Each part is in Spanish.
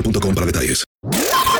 boostmobile.com para detalles.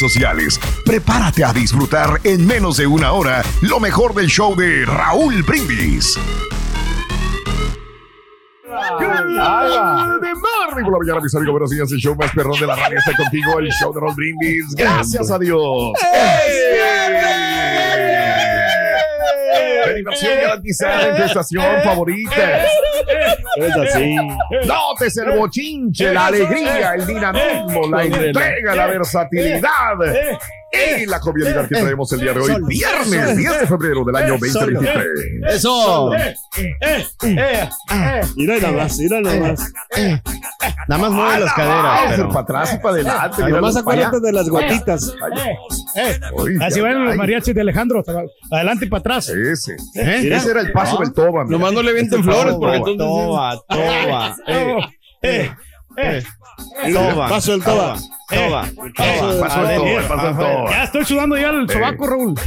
sociales. Prepárate a disfrutar en menos de una hora lo mejor del show de Raúl Brindis. Por la mañana, mis amigos, buenos días. El show más perrón de la radio está contigo, el show de Raúl Brindis. Gracias a Dios. Diversión garantizada en tu estación favorita. Es así. Nótese el bochinche, la alegría, el dinamismo, la entrega, la versatilidad y la jovialidad que traemos el día de hoy, viernes 10 de febrero del año 2023. Eso. Mira nada más, mira nada más. Nada más mueve las caderas. Pero- para atrás y para adelante. Míralo para acuérdate de las gotitas. Oye, Así van los mariachis de Alejandro, adelante y para atrás. Ese. ¿Eh? Ese era el paso del toba. mira. Nomás no le vienten flores porque Toba. entonces. Toba, toba. Eh, eh, Toba. Paso del toba. Toba. Paso del Paso toba, del el paso del toba. ya estoy sudando ya el sobaco, Raúl.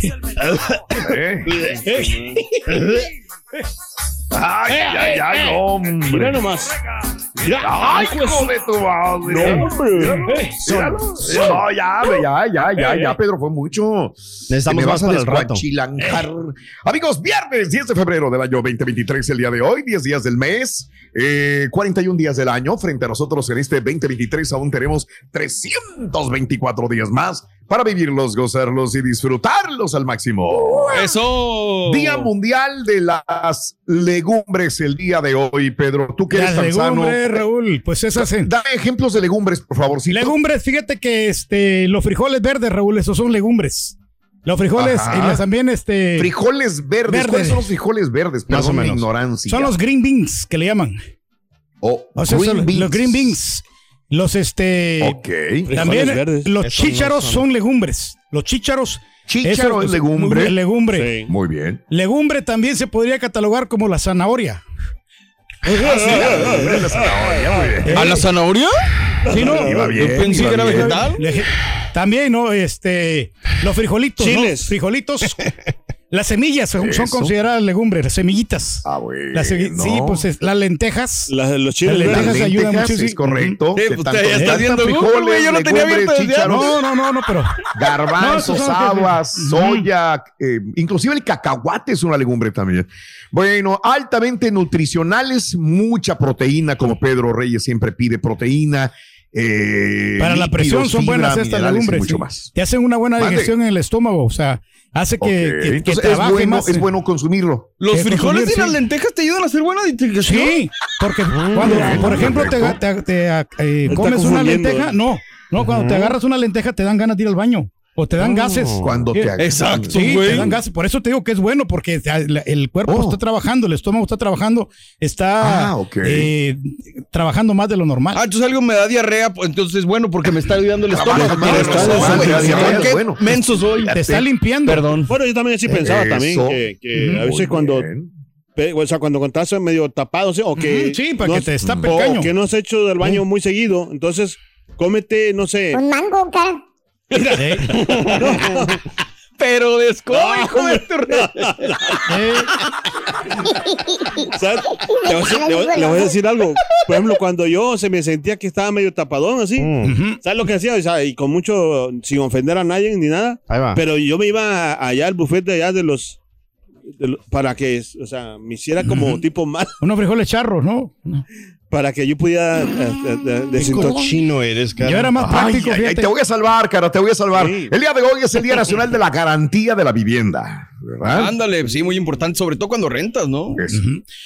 Eh. Ay, ay, ay, no, hombre. Mira nomás. Mira. Ay, hijo de tu madre. No, hombre. Míralo. No, ya, ya, ya, ya, ya, Pedro, fue mucho. Necesitamos más vas a para el rato. Amigos, viernes 10 de febrero del año 2023, el día de hoy, 10 días del mes, eh, 41 días del año. Frente a nosotros en este 2023 aún tenemos 324 días más para vivirlos, gozarlos y disfrutarlos al máximo. Eso. Día Mundial de las Legumbres el día de hoy, Pedro. Tú que eres tan sano. legumbres, Raúl, pues esas hacen. Dame ejemplos de legumbres, por favor. Legumbres, fíjate que este, los frijoles verdes, Raúl, esos son legumbres. Los frijoles Ajá. y las también este, Frijoles verdes. Verdes. ¿Cuáles son los frijoles verdes? Más o Perdón menos. ignorancia. son los green beans que le llaman. Oh, O sea, green son beans. los green beans. Los este Ok. también verdes. los no chícharos son- son legumbres. Los chícharos Chícharo es legumbre. muy bien, legumbre. Sí. Muy bien. Legumbre también se podría catalogar como la zanahoria. ¿Eh? ¿A la zanahoria? Sí, no. Iba bien, Yo pensé iba que era bien. vegetal. También, ¿no? Este, los frijolitos, ¿no? Chiles. Frijolitos. Las semillas son, consideradas legumbres, las semillitas. Ah, bueno. Las Sí, pues es- las lentejas. La- los chiles Las Las lentejas ayudan mucho, sí. es correcto. Sí, De pues, tanto- ya está Google, frijoles, güey, yo lo tenía abierto desde No, no, no, no, pero. Garbanzos, No, habas, soya, eh, inclusive el cacahuate es una legumbre también. Bueno, altamente nutricionales, mucha proteína, como Pedro Reyes siempre pide proteína. eh, Para la presión son buenas estas legumbres. mucho sí. más. Te hacen una buena digestión en el estómago. O sea, hace que, Ok, que- que Entonces es bueno, más, es bueno consumirlo. Los frijoles y las lentejas te ayudan a hacer buena digestión. Sí, porque cuando, bien, por ejemplo, te, perfecto. te- te, eh, comes una lenteja, eh. no, no, cuando te agarras una lenteja te dan ganas de ir al baño o te dan gases. Cuando Sí. te Exacto, Sí, güey. te dan gases. Por eso te digo que es bueno, porque el cuerpo Oh. está trabajando, el estómago está trabajando, está Ah, ok. eh, trabajando más de lo normal. Ah, entonces algo me da diarrea, pues entonces es bueno porque me está ayudando el estómago. Más está- te da diarrea, qué bueno. menso soy. te está limpiando. Perdón. Bueno, yo también así pensaba Eso. también que, que a veces cuando, bien. o sea, cuando estás medio tapado, ¿sí? o que sí, para no que te destape el o que no has hecho del baño muy seguido, entonces cómete, no sé. Un mango, cara. Pero desco, hijo de tu re- ¿sabes? Le voy, a decir, le voy- le voy a decir algo. Por ejemplo, cuando yo se me sentía que estaba medio tapadón así, ¿sabes lo que hacía? O sea, y con mucho, sin ofender a nadie ni nada. Ahí va. Pero yo me iba allá al buffet de allá de los, de lo- para que, o sea, me hiciera como tipo mal, Unos frijoles charros, ¿no? para que yo pudiera eh, eh, eh, desintoxicar. cochino eres, cara. Yo era más práctico, ay, te voy a salvar, cara, te voy a salvar. Sí. El día de hoy es el Día Nacional de la Garantía de la Vivienda, ¿verdad? Ándale, sí, muy importante, sobre todo cuando rentas, ¿no? Eso.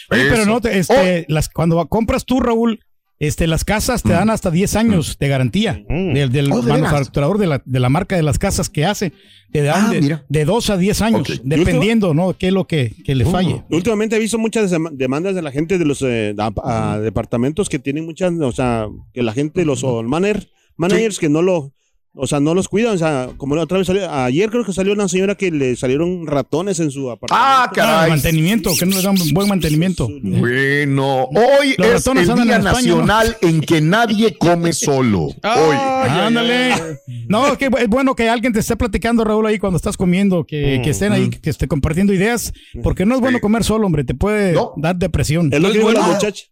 Oye, pero no, te- este, las, cuando compras tú, Raúl, este, las casas te dan hasta 10 años de garantía Mm. del, del Oh, ¿de manufacturador de la, de la marca de las casas que hace. Te dan Ah, de, de 2 a 10 años, dependiendo, ¿no? ¿Qué es lo que, que le falle? Últimamente he visto muchas dem- demandas de la gente de los eh, a- a departamentos que tienen muchas, o sea, que la gente, los o, manager- managers que no lo, o sea, no los cuidan, o sea, como la otra vez salió, ayer creo que salió una señora que le salieron ratones en su apartamento. Ah, Ah, caray. mantenimiento, que no le dan buen mantenimiento. Bueno, hoy Los es el Día en España, ¿no? Nacional en que nadie come solo. Hoy. Ándale. No, es que es bueno que alguien te esté platicando, Raúl, ahí cuando estás comiendo, que, que estén ahí, que esté compartiendo ideas, porque no es bueno comer solo, hombre, te puede No. dar depresión. Es lo ¿No que dijo la muchacha.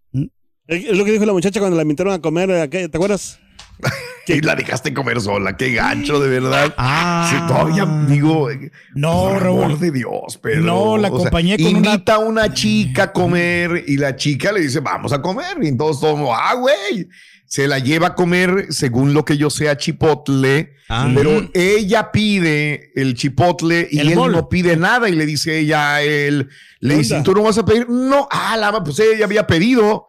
Es es lo que dijo la muchacha cuando la invitaron a comer, ¿te acuerdas? Que la dejaste comer sola, qué gancho, de verdad. Ah. Sí, todavía digo, No, por Raúl. amor de Dios, Pedro. No, la O sea, acompañé con una- invita a una chica a comer y la chica le dice, vamos a comer. Y todos somos, ah, güey. Se la lleva a comer, según lo que yo sea, chipotle. Ah. Pero ella pide el chipotle y El él bol. no pide nada. Y le dice ella a él, le ¿Qué dice? ¿tú no vas a pedir? No, ah, la, pues ella había pedido.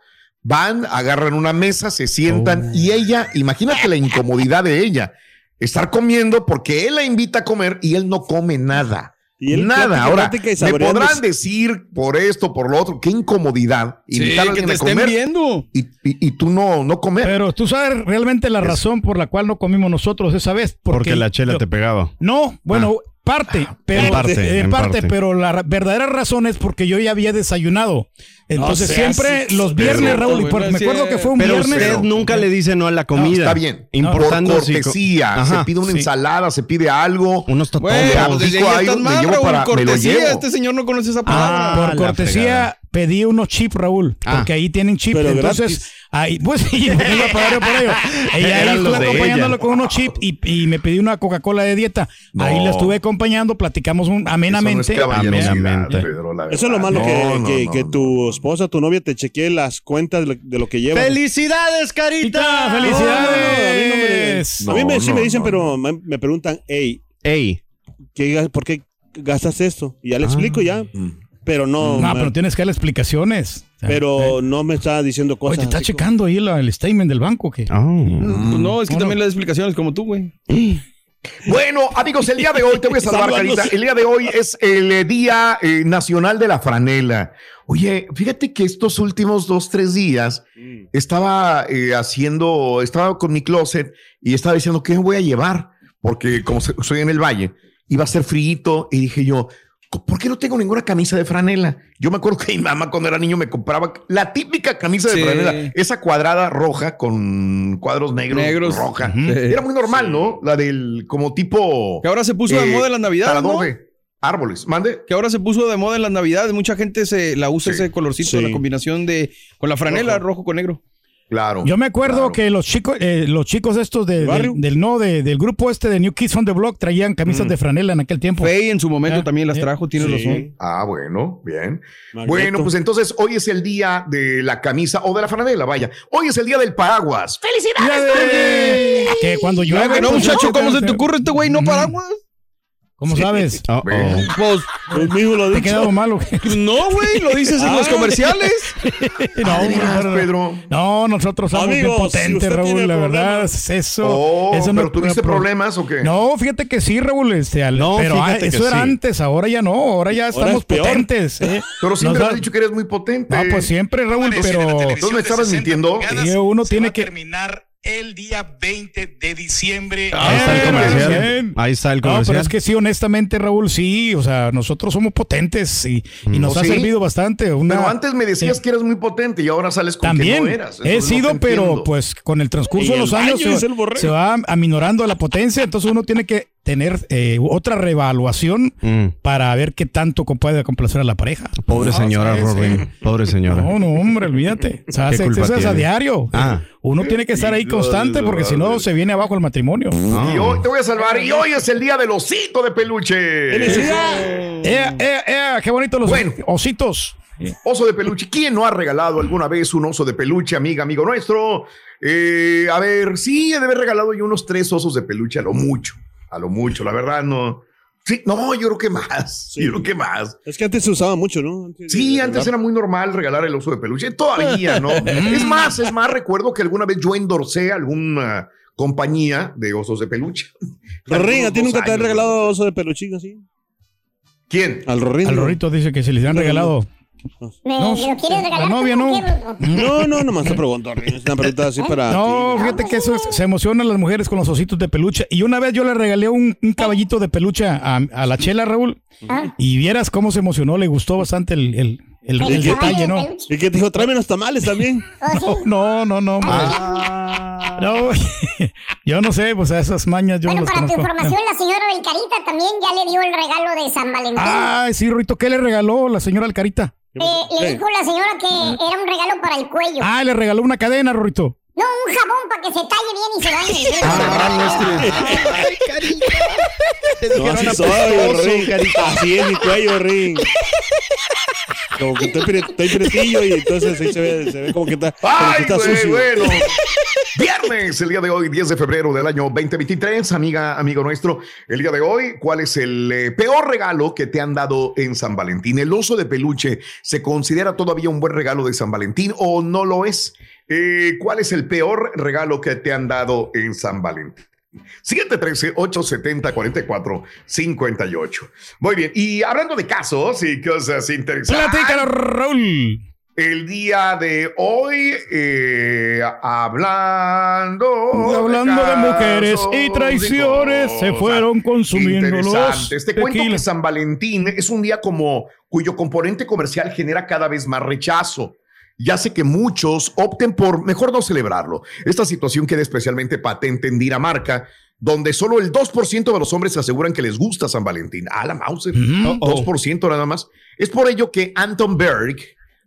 Van, agarran una mesa, se sientan y ella, imagínate la incomodidad de ella, estar comiendo porque él la invita a comer y él no come nada. Y él nada. Ahora, me podrán decir por esto, por lo otro, qué incomodidad Sí, invitar a que alguien te a estén comer viendo. y, y- y tú no, no comer. Pero tú sabes realmente la razón por la cual no comimos nosotros esa vez. Porque la chela yo- te pegaba. No, bueno, parte, pero En parte, eh, en parte, parte. pero la ra- verdadera razón es porque yo ya había desayunado. Entonces siempre los viernes, pero- Raúl, y por- me acuerdo que fue un Pero viernes. usted nunca le dice no a la comida. está bien. Importando por si- cortesía, Ajá, se pide una sí. ensalada, se pide algo. Unos totones. Bueno, pues ahí ahí, mal, Raúl. para- cortesía. Este señor no conoce esa Ah, palabra. Por la cortesía. Pedí unos chips, Raúl, Ah. porque ahí tienen chips. Pero Entonces, gratis. ahí, pues sí, porque iba a pagar yo por ello. Y ahí estuve acompañándolo ella. con unos chips y, y me pedí una Coca-Cola de dieta. Ahí la estuve acompañando, platicamos un, amenamente. Eso no es Amenamente. Pedro, Eso es lo malo, que, No, que, no, que no. tu esposa, tu novia te chequee las cuentas de lo, de lo que lleva. ¡Felicidades, Carita! Felicidades. a mí, me, sí me dicen, no, pero me, me preguntan, hey, Ey, ¿qué, ¿por qué gastas esto? Y ya le explico ya, Mm. Pero no, No, me- pero tienes que dar explicaciones. pero no me está diciendo Oye, cosas. te está así como- checando ahí la- el statement del banco que. Oh. Pues no, es que No, también no. las explicaciones como tú, güey. Bueno, amigos, el día de hoy te voy a salvar. Carita. El día de hoy es el eh, Día eh, Nacional de la Franela. Oye, fíjate que estos últimos dos, tres días Mm. estaba eh, haciendo, estaba con mi closet y estaba diciendo qué me voy a llevar, porque como soy en el valle, iba a ser frío y dije yo, ¿por qué no tengo ninguna camisa de franela? Yo me acuerdo que mi mamá cuando era niño me compraba la típica camisa de franela, esa cuadrada roja con cuadros negros, Negros. roja. Era muy normal, ¿no? La del como tipo Que ahora se puso de eh, moda en las navidades, ¿no? árboles. Mande. Que ahora se puso de moda en las navidades. Mucha gente se la usa ese colorcito, la combinación de con la franela rojo, con negro. Claro. Yo me acuerdo claro. que los chicos, eh, los chicos estos de- barrio? del, no, de- del grupo este de New Kids on the Block traían camisas de franela en aquel tiempo. Fey en su momento Ah, también las eh, trajo, tienes sí. razón. Ah, bueno, bien. Bueno, pues entonces hoy es el día de la camisa o de la franela, vaya. Hoy es el día del paraguas. ¡Felicidades! Que cuando Claro llueve, que no, pues, muchacho, ¿cómo se te te- ocurre este güey? No paraguas. ¿Cómo sabes? Oh, oh. Pues, Pues mismo lo ¿Te he ha quedado dicho. malo? no, güey, lo dices en los Ah. comerciales. no, Ah. Pedro. No, nosotros somos bien Amigos, si potentes, Raúl, la verdad. es Eso, Oh, eso pero no tuviste pro- problemas o qué? No, fíjate que sí, Raúl. Este, al- No, pero ah, que eso era sí. antes, ahora ya no. Ahora ya Ahora estamos es potentes. ¿eh? Pero siempre Nos has dicho que eres muy potente. Ah, pues siempre, Raúl, pero Entonces me estabas mintiendo. Uno tiene que. terminar el día 20 de diciembre. Ahí está el comercial. Ahí está el No, pero comercial. es que sí, honestamente, Raúl, sí, o sea, nosotros somos potentes y, y nos ¿Oh, ha sí? servido bastante. Una, Pero antes me decías Sí. que eres muy potente y ahora sales con También que no eras. Eso he sido, pero pues con el transcurso Y de los años se, se va aminorando la potencia, entonces uno tiene que tener eh, otra reevaluación Mm. para ver qué tanto puede complacer a la pareja. Pobre No, señora, sí. Rorín. Pobre señora. No, no, hombre, olvídate. O sea, ¿Qué se- culpa eso es a diario. Ah. Uno tiene que estar ahí constante porque si no se viene abajo el matrimonio. Y hoy te voy a salvar. Y hoy es el día del osito de peluche. ¡Ea, ea, ea! ¡Qué bonito los Bueno. ositos! Oso de peluche. ¿Quién no ha regalado alguna vez un oso de peluche, amiga, amigo nuestro? Eh, a ver, sí, he de haber regalado yo unos tres osos de peluche a lo mucho. A lo mucho, la verdad, no. Sí, no, yo creo que más. Yo creo que más. Es que antes se usaba mucho, ¿no? Antes Sí, antes era muy normal regalar el oso de peluche. Todavía, ¿no? es más, es más, recuerdo que alguna vez yo endorsé alguna compañía de osos de peluche. Rorín, ¿a ti nunca te han regalado oso de peluchín así? ¿Quién? Al Rorín. Al. Rorrito dice que se les han regalado. ¿Me No, lo quieres la regalar? novia tú, no. No, no, nomás te pregunto. Es una pregunta así para. No, ti. fíjate que eso es- se emocionan las mujeres con los ositos de peluche. Y una vez yo le regalé un, un caballito de peluche a, a la chela, Raúl. Ah. Y vieras cómo se emocionó, le gustó bastante el, el, el- El el caballo detalle, de ¿no? Y que te dijo, tráeme los tamales también. No, no, no, no. Ah. No, yo no sé, pues a esas mañas yo Bueno, no las para tu información, la señora del Carita también ya le dio el regalo de San Valentín. Ay, sí, Rorrito, ¿qué le regaló la señora Alcarita? Eh, le ¿Qué? dijo la señora que era un regalo para el cuello. Ah, le regaló una cadena, Rorrito. No, un jabón para que se talle bien y se bañe. Ah, No, así soy, Rorín. Así es mi cuello, Rorín. Como que estoy, pre- estoy pretillo y entonces ahí se ve, se ve como que está, como que Ay, está sucio. bueno. Viernes, el día de hoy, 10 de febrero del año 2023, amiga, amigo nuestro. El día de hoy, ¿cuál es el eh, peor regalo que te han dado en San Valentín? ¿El oso de peluche se considera todavía un buen regalo de San Valentín o no lo es? Eh, ¿Cuál es el peor regalo que te han dado en San Valentín? 713-870-4458. Muy bien. Y hablando de casos y cosas interesantes. Platícalo, Raúl. El día de hoy, eh, hablando. Hablando de mujeres y traiciones, se fueron consumiendo los. Te cuento que. San Valentín es un día como cuyo componente comercial genera cada vez más rechazo. Y hace que muchos opten por mejor no celebrarlo. Esta situación queda especialmente patente en Dinamarca, donde solo el 2% de los hombres aseguran que les gusta San Valentín. Ah, la Mauser. Ujú. 2% nada más. Es por ello que Anton Berg,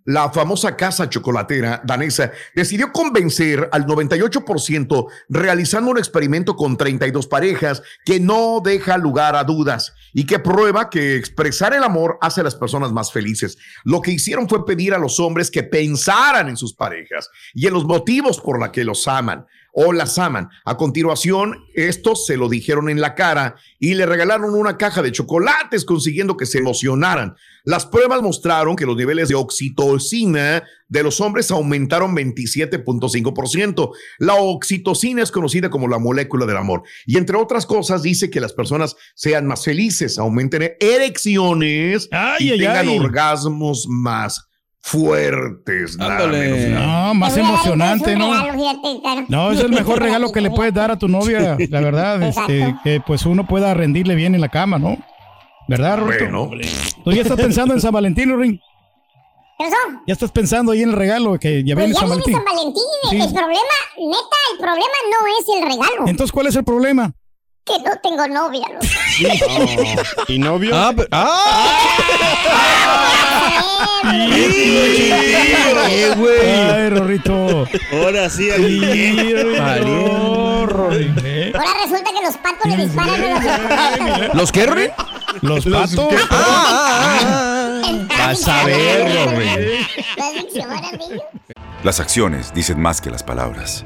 la famosa casa chocolatera danesa, decidió convencer al 98% realizando un experimento con 32 parejas que no deja lugar a dudas y que prueba que expresar el amor hace a las personas más felices. Lo que hicieron fue pedir a los hombres que pensaran en sus parejas y en los motivos por los que los aman o las aman. A continuación, estos se lo dijeron en la cara y le regalaron una caja de chocolates consiguiendo que se emocionaran. Las pruebas mostraron que los niveles de oxitocina de los hombres aumentaron 27.5%. La oxitocina es conocida como la molécula del amor y entre otras cosas dice que las personas sean más felices, aumenten erecciones Ay, y ay, tengan ay. orgasmos más fuertes. nada menos. No, más emocionante, ¿no? regalo. No, es el mejor regalo que le puedes dar a tu novia, la verdad, este, que pues uno pueda rendirle bien en la cama, ¿no? ¿Verdad, Rorrito? Bueno, ¿Tú ya estás pensando en San Valentín, Ring? Ya estás pensando ahí en el regalo que ya Pues viene ya San viene Valentín. San Valentín. Sí. El problema, neta, el problema no es el regalo. Entonces, ¿cuál es el problema? Que no tengo novia. loco. ¿Y novio? Ah, pero- Eh, güey! Ay, Rorrito. Ahora sí, Rorrito, ¿eh? Ahora resulta que los patos le disparan a los. ¿Los qué, Rory? Los patos. Vas a ver, Rory. Las acciones dicen más que las palabras.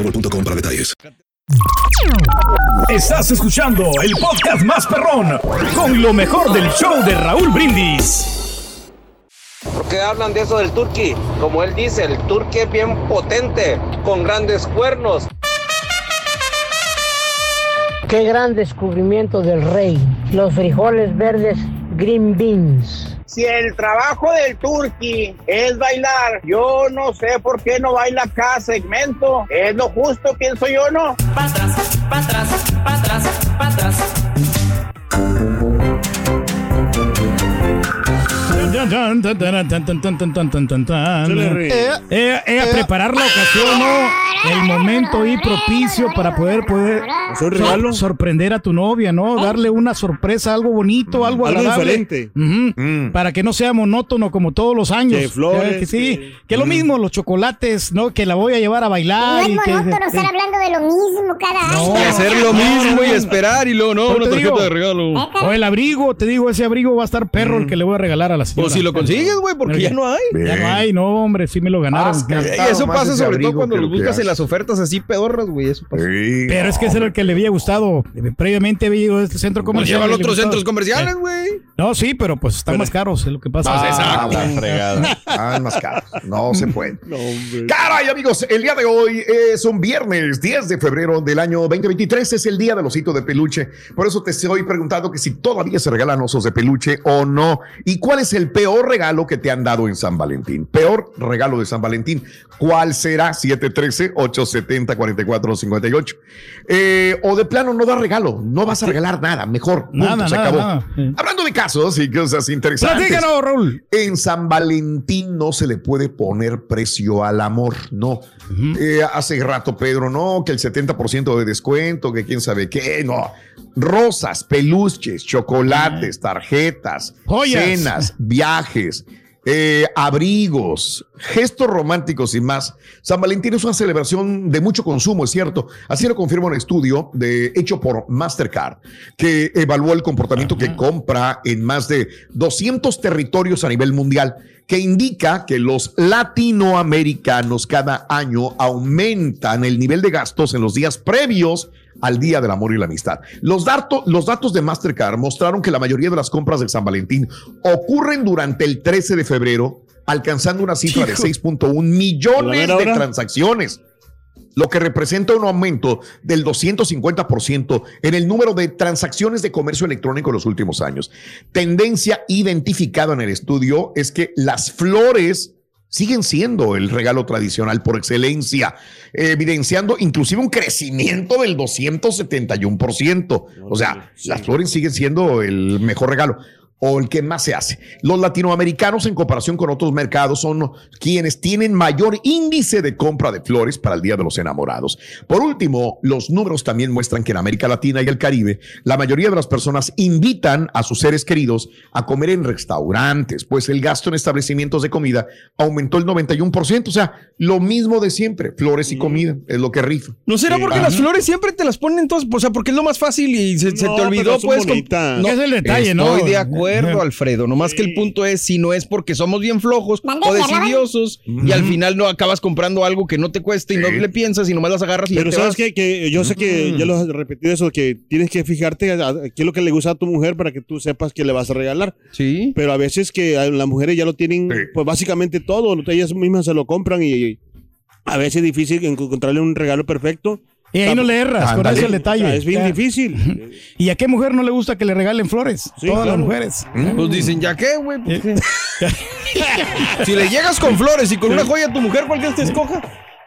boostmobile.com para detalles. Estás escuchando el podcast más perrón con lo mejor del show de Raúl Brindis. ¿Por qué hablan de eso del turqui? Como él dice, el turqui es bien potente, con grandes cuernos. Qué gran descubrimiento del rey. Los frijoles verdes green beans. Si el trabajo del turqui es bailar, yo no sé por qué no baila cada segmento. Es lo justo, pienso yo, ¿no? Pa' atrás, pa' atrás, pa' atrás, pa' atrás. Eh, eh, a preparar la ocasión, ¿no? El momento y propicio para poder poder sor- sorprender a tu novia, ¿no? Darle una sorpresa, algo bonito, algo Algo agradable. diferente. Ujú. Para que no sea monótono como todos los años. Que flores, Eh, que sí, que- que lo mismo, los chocolates, ¿no? Que la voy a llevar a No bailar. es y que- monótono estar hablando de lo mismo cada No. año. Y hacer lo mismo y esperar y luego, no, una te tarjeta digo. de regalo. O el abrigo, te digo, ese abrigo va a estar perro el que le voy a regalar a la Pues si lo consigues, güey, porque ya no hay. Ya no hay, no, hombre, sí me lo ganaron. Ah, eso pasa sobre todo cuando que lo lo que buscas en las ofertas así pedorras, güey. Eso pasa. Pero es que ese era el que le había gustado. Eh, Previamente había ido a este centro comercial. llévalo a otros centros comerciales, güey. No, sí, pero pues están más caros, es lo que pasa. Ah, fregada. Ah, es más caro. No se puede. Caray, amigos, el día de hoy es un viernes 10 de febrero del año 2023. Es el día del osito de peluche. Por eso te estoy preguntando que si todavía se regalan osos de peluche o no. ¿Y cuál es el peor regalo que te han dado en San Valentín? Peor regalo de San Valentín. ¿Cuál será? 713-870-4458. Eh, o de plano no da regalo. No vas a regalar nada. Mejor. Punto, Nada, se nada, acabó. nada. Sí. Hablando de casos y cosas interesantes. Platícanos, Raúl. En San Valentín no se le puede poner precio al amor, no. Eh, hace rato, Pedro, no, que el 70% de descuento, que quién sabe qué, no. Rosas, peluches, chocolates, tarjetas, Joyas. cenas, viajes, eh, abrigos, gestos románticos y más. San Valentín es una celebración de mucho consumo, es cierto. Así lo confirma un estudio de, hecho por Mastercard, que evaluó el comportamiento que compra en más de 200 territorios a nivel mundial, que indica que los latinoamericanos cada año aumentan el nivel de gastos en los días previos al Día del Amor y la Amistad. Los, datos los datos de Mastercard mostraron que la mayoría de las compras de San Valentín ocurren durante el 13 de febrero, alcanzando una cifra de 6.1 ¿La millones de hora? transacciones lo que representa un aumento del 250% en el número de transacciones de comercio electrónico en los últimos años. Tendencia identificada en el estudio es que las flores siguen siendo el regalo tradicional por excelencia, evidenciando inclusive un crecimiento del 271%. O sea, las flores siguen siendo el mejor regalo o el que más se hace. Los latinoamericanos en comparación con otros mercados son quienes tienen mayor índice de compra de flores para el Día de los Enamorados. Por último, los números también muestran que en América Latina y el Caribe, la mayoría de las personas invitan a sus seres queridos a comer en restaurantes, pues el gasto en establecimientos de comida aumentó el 91%, o sea, lo mismo de siempre, flores y comida, es lo que rifa. ¿No será porque las flores siempre te las ponen todas? O sea, porque es lo más fácil y se, te olvidó, pues. No, Es el detalle, ¿no? Estoy de acuerdo, Alfredo. Nomás que el punto es si no es porque somos bien flojos o ¿Me hablaban? decidiosos y al final no acabas comprando algo que no te cueste y no Sí. le piensas y nomás las agarras y Pero ya te sabes vas. que yo sé que ya lo he repetido eso, que tienes que fijarte a, a qué es lo que le gusta a tu mujer para que tú sepas qué le vas a regalar. Sí. Pero a veces que a las mujeres ya lo tienen, Sí. pues básicamente todo, ellas mismas se lo compran y, y a veces es difícil encontrarle un regalo perfecto. Y ahí no le erras, con Ándale. eso el O detalle. es bien Ya. difícil. ¿Y a qué mujer no le gusta que le regalen flores? Sí, Todas las mujeres. Pues dicen, ¿ya qué, güey? Si le llegas con flores y con una joya a tu mujer, ¿cuál quieres te escoja?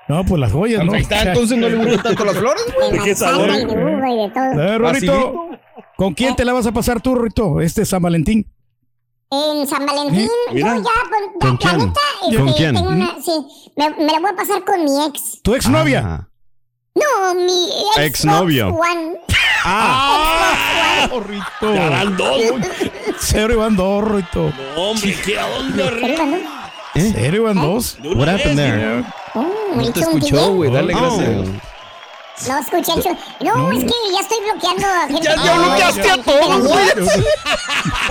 No, pues las joyas, ¿no? Está, entonces no le gustan tanto las flores, güey. De ¿De qué manzana sabor? y de uva y de todo. Eh, Rorrito, Facilito. ¿con quién te la vas a pasar tú, Rorrito, este San Valentín? En San Valentín, Mira. yo ya, pues, ¿Con la quién? neta, ¿Con este, quién? tengo una- sí, me, me la voy a pasar con mi ex. ¿Tu exnovia? Ah. No, mi Exnovio. Juan. ¡Ah! Rito. Van dos. Cero y van dos, Rito. Hombre, ¿qué onda, Rey? Cero y van dos. What happened there? No te escuchó, güey. Dale gracias. No escuché el show. No, es que ya estoy bloqueando a gente. Ya, ya bloqueaste a todos, güey.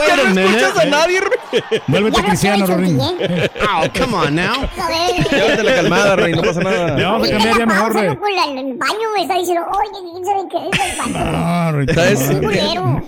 Ya no escuchas a nadie, Vuélvete cristiano, Rorín. ¿eh? Oh, come on now. Llévate la calmada, rey. No pasa nada. Ya vamos a cambiar ya mejor, el baño me está diciendo, oye, ¿quién sabe qué es el baño? Ah.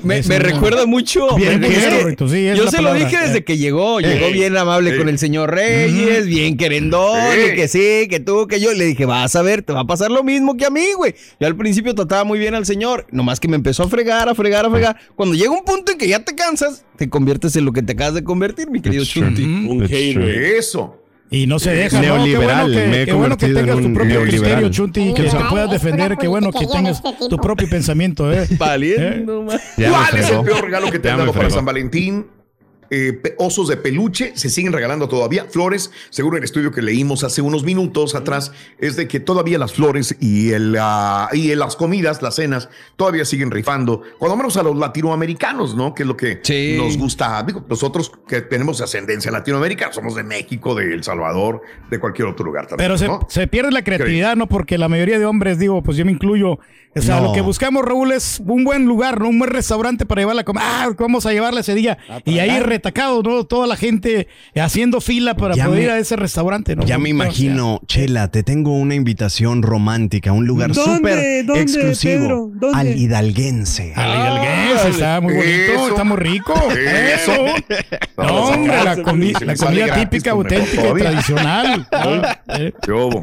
Me, recuerda mucho. Bien culero, sí, yo se lo dije desde que llegó. Llegó bien amable con el señor Reyes, bien querendón, que sí, que tú, que yo. Le dije, vas a ver, te va a pasar lo mismo que a mí, güey. Yo al principio trataba muy bien al señor, nomás que me empezó a fregar, a fregar, a fregar. Cuando llega un punto en que ya te cansas, te conviertes en lo que te acabas de convertir, mi querido. Chunti. Un It's hater. Eso. Y no se deja, ¿no? Qué Neoliberal, bueno que, me he qué bueno que tengas en tu un propio neoliberal. criterio, Chunti, y que te Neoliberal, puedas defender. Qué bueno que tengas este tu propio pensamiento, ¿eh? Valiendo, me ¿Cuál es el peor regalo que te han dado para. San Valentín? Eh, osos de peluche se siguen regalando todavía. Flores, según el estudio que leímos hace unos minutos atrás, es de que todavía las flores y, el, ah, y las comidas, las cenas, todavía siguen rifando. Cuando menos a los latinoamericanos, ¿no? Que es lo que Sí. nos gusta. Digo, nosotros que tenemos ascendencia latinoamericana, somos de México, de El Salvador, de cualquier otro lugar también. Pero se, ¿no? se pierde la creatividad, ¿no? Porque la mayoría de hombres, digo, pues yo me incluyo. O sea, No. lo que buscamos, Raúl, es un buen lugar, ¿no? Un buen restaurante para llevarla a comer. Ah, vamos a llevarla ese día. Y ahí retacado, ¿no? Toda la gente haciendo fila para Ya poder me- ir a ese restaurante, ¿no? Ya me O sea, imagino, Chela, te tengo una invitación romántica, un lugar súper ¿Dónde, exclusivo. Pedro? ¿Dónde? Al hidalguense. Al hidalguense, está muy bonito, Eso. está muy rico. Eso. No, Vamos a hombre, la, comi- la comida gratis, típica, auténtica y tradicional. Eh.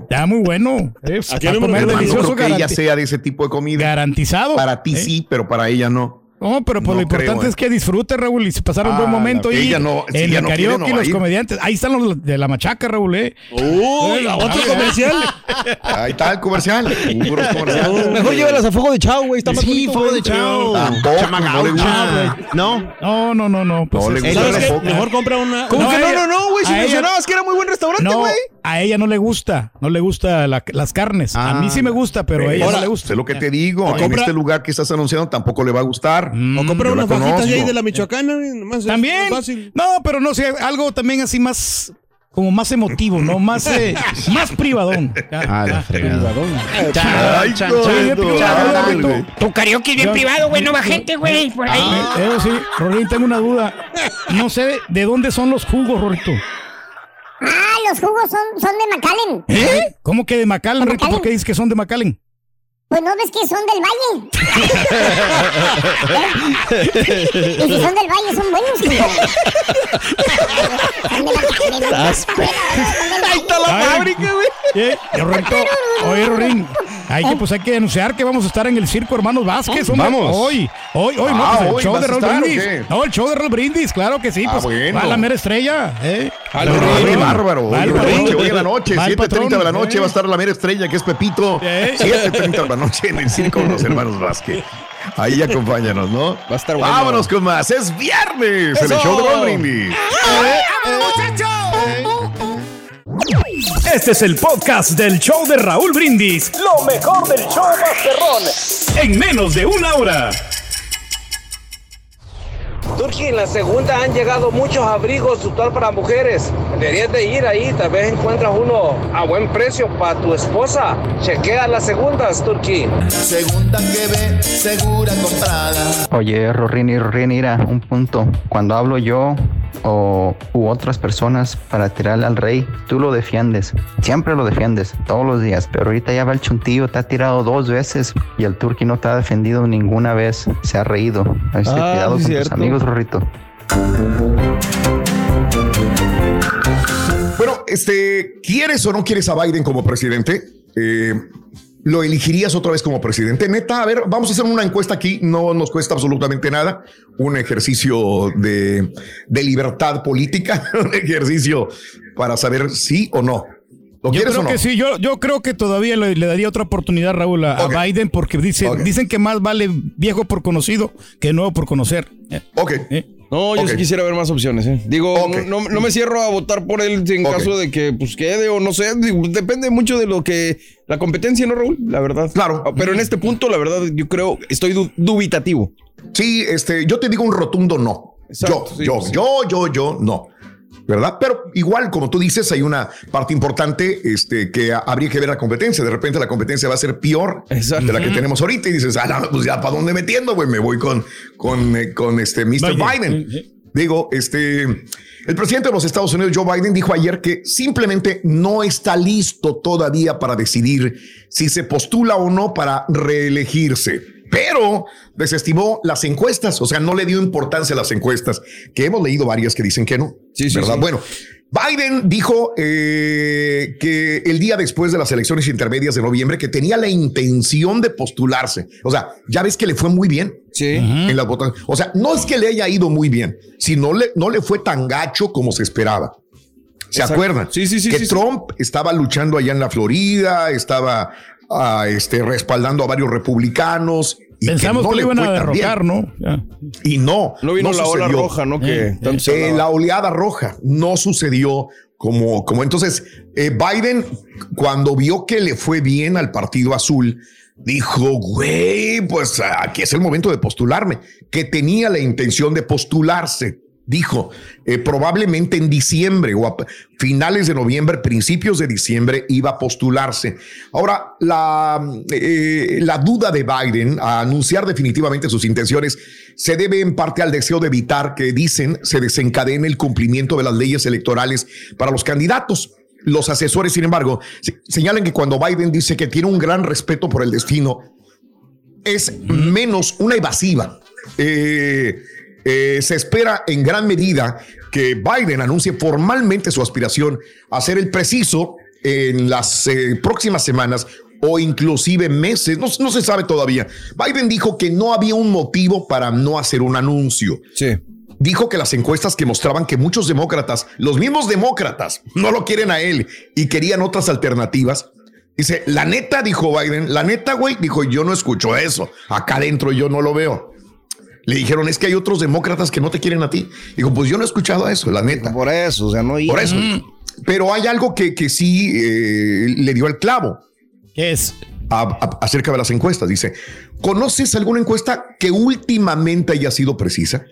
Está muy bueno. Eh, Aquí no No creo que ella sea de ese tipo de comida. garantizado. Para ti Eh, sí, pero para ella no. No, pero pues No lo importante creo, eh. es que disfrute, Raúl, y se pasar un buen Ah, momento la- ahí ella no- si en ella el no quiere, karaoke y a los ir. comediantes. Ahí están los de la machaca, Raúl, ¿eh? Uy, Eh, otro comercial. Ahí está el comercial. Mejor llévalas a fuego de chao, güey. Está más Sí, fuego de chao. No le gusta. No. No, no, no, no. Pues No le gusta ¿Sabes qué? Mejor compra una. ¿Cómo No, que no, ella- no, no, güey? Si mencionabas que era muy buen restaurante, No, güey. A ella no le gusta, no le gusta la- las carnes. a Ah. mí sí me gusta, pero a ella Ahora, no le gusta. Sé lo que te digo. En compra- este lugar que estás anunciando tampoco le va a gustar. O compra unas fajitas de ahí de la Michoacana. es También. más fácil. No, pero no sé, algo también así más, como más emotivo, ¿no? Más, eh, más privadón. Ah, la fregada. Güey. Tu karaoke bien privado, güey, no va gente, güey, por ahí. Eh, Eso sí, Rorín, tengo una duda. No sé de dónde son los jugos, Rorito. Ah, los jugos son, son de McAllen. ¿Eh? ¿Cómo que de McAllen, Rorito? ¿Por qué dices que son de McAllen? Pues no ves que son del valle. y si son del valle, son buenos, Ahí está la Ay. fábrica, güey. Eh, Rorito, oye, Rorín, hay que, pues hay que anunciar que vamos a estar en el Circo Hermanos Vázquez. hombre. Vamos. Hoy, hoy, hoy, no, Ah, pues el hoy show de a Raúl estar, ¿o Brindis. No, el show de Raúl Brindis, claro que sí. Ah, Pues bueno. va la mera estrella, ¿eh? Qué patrón. bárbaro. Va Hoy en la noche, hoy en la noche, Va el 7.30 de la noche ¿eh? va a estar la mera estrella que es Pepito. ¿Eh? 7.30 de la noche en el circo de los hermanos Vázquez. Ahí acompáñanos, ¿no? Va a estar bueno. Vámonos con más. Es viernes en el show de Raúl Brindis. Este es el podcast del show de Raúl Brindis. Lo mejor del show Masterrón. En menos de una hora. Turki, en la segunda han llegado muchos abrigos total para mujeres. Deberías de ir ahí, tal vez encuentras uno a buen precio para tu esposa. Chequea las segundas, Turki. Segunda que ve, segura comprada. Oye, Rorini, Rorini, mira, un punto. Cuando hablo yo o u otras personas para tirarle al rey, tú lo defiendes. Siempre lo defiendes, todos los días. Pero ahorita ya va el chuntillo, te ha tirado dos veces y el turqui no te ha defendido ninguna vez. Se ha reído. Así Ah, cuidado con tus cierto. amigos, Rorrito. Bueno, este, ¿quieres o no quieres a Biden como presidente? Eh, ¿Lo elegirías otra vez como presidente? Neta, a ver, vamos a hacer una encuesta aquí, no nos cuesta absolutamente nada, un ejercicio de, de libertad política, un ejercicio para saber sí o no. ¿Lo Yo quieres creo o no? que sí, yo, yo creo que todavía le, le daría otra oportunidad, Raúl, a, a Ok. Biden, porque dice, dicen que más vale viejo por conocido que nuevo por conocer. Eh, Ok, eh. No, yo sí quisiera ver más opciones, ¿eh? Digo, no, no- me cierro a votar por él en caso de que pues quede o no sé. Digo, depende mucho de lo que la competencia, ¿no, Raúl? La verdad. Claro. Pero en este punto, la verdad, yo creo, estoy du- dubitativo. Sí, este, yo te digo un rotundo no. Exacto, yo, sí, yo, pues sí. yo, yo, yo, no. ¿Verdad? Pero igual, como tú dices, hay una parte importante este, que habría que ver la competencia. De repente la competencia va a ser peor Exacto. de la que tenemos ahorita y dices, ah, no, pues ya para dónde metiendo, güey, me voy con, con, eh, con este Mr. Biden. Digo, este, el presidente de los Estados Unidos, Joe Biden, dijo ayer que simplemente no está listo todavía para decidir si se postula o no para reelegirse. Pero desestimó las encuestas, o sea, no le dio importancia a las encuestas, que hemos leído varias que dicen que no. Sí, sí, ¿verdad? sí. Bueno, Biden dijo eh, que el día después de las elecciones intermedias de noviembre que tenía la intención de postularse. O sea, ya ves que le fue muy bien Sí. en las votaciones. O sea, no es que le haya ido muy bien, sino le, no le fue tan gacho como se esperaba. ¿Se Exacto. acuerdan? Sí, sí, sí, Que sí, sí. Trump estaba luchando allá en la Florida, estaba ah, este, respaldando a varios republicanos. Y Pensamos no que, lo le iban a derrocar, ¿no? Ya. Y no. No vino la ola roja, ¿no? Que Eh, hablaba. la oleada roja no sucedió como, como entonces eh, Biden cuando vio que le fue bien al partido azul dijo güey pues aquí es el momento de postularme que tenía la intención de postularse dijo eh, probablemente en diciembre o a finales de noviembre principios de diciembre iba a postularse ahora la eh, la duda de Biden a anunciar definitivamente sus intenciones se debe en parte al deseo de evitar que dicen se desencadene el cumplimiento de las leyes electorales para los candidatos. Los asesores, sin embargo, se- señalan que cuando Biden dice que tiene un gran respeto por el destino, es menos una evasiva. Eh, eh, se espera en gran medida que Biden anuncie formalmente su aspiración a ser el preciso en las eh, próximas semanas o inclusive meses, no, no se sabe todavía. Biden dijo que no había un motivo para no hacer un anuncio. Sí. Dijo que las encuestas que mostraban que muchos demócratas, los mismos demócratas, no lo quieren a él y querían otras alternativas. Dice, la neta, dijo Biden, la neta, güey, dijo, yo no escucho eso. Acá adentro yo no lo veo. Le dijeron, es que hay otros demócratas que no te quieren a ti. Dijo, pues yo no he escuchado eso, la neta. Por eso, o sea, no Por eso. Pero hay algo que, que sí eh, le dio el clavo. ¿Qué es? A- a- acerca de las encuestas. Dice, ¿conoces alguna encuesta que últimamente haya sido precisa?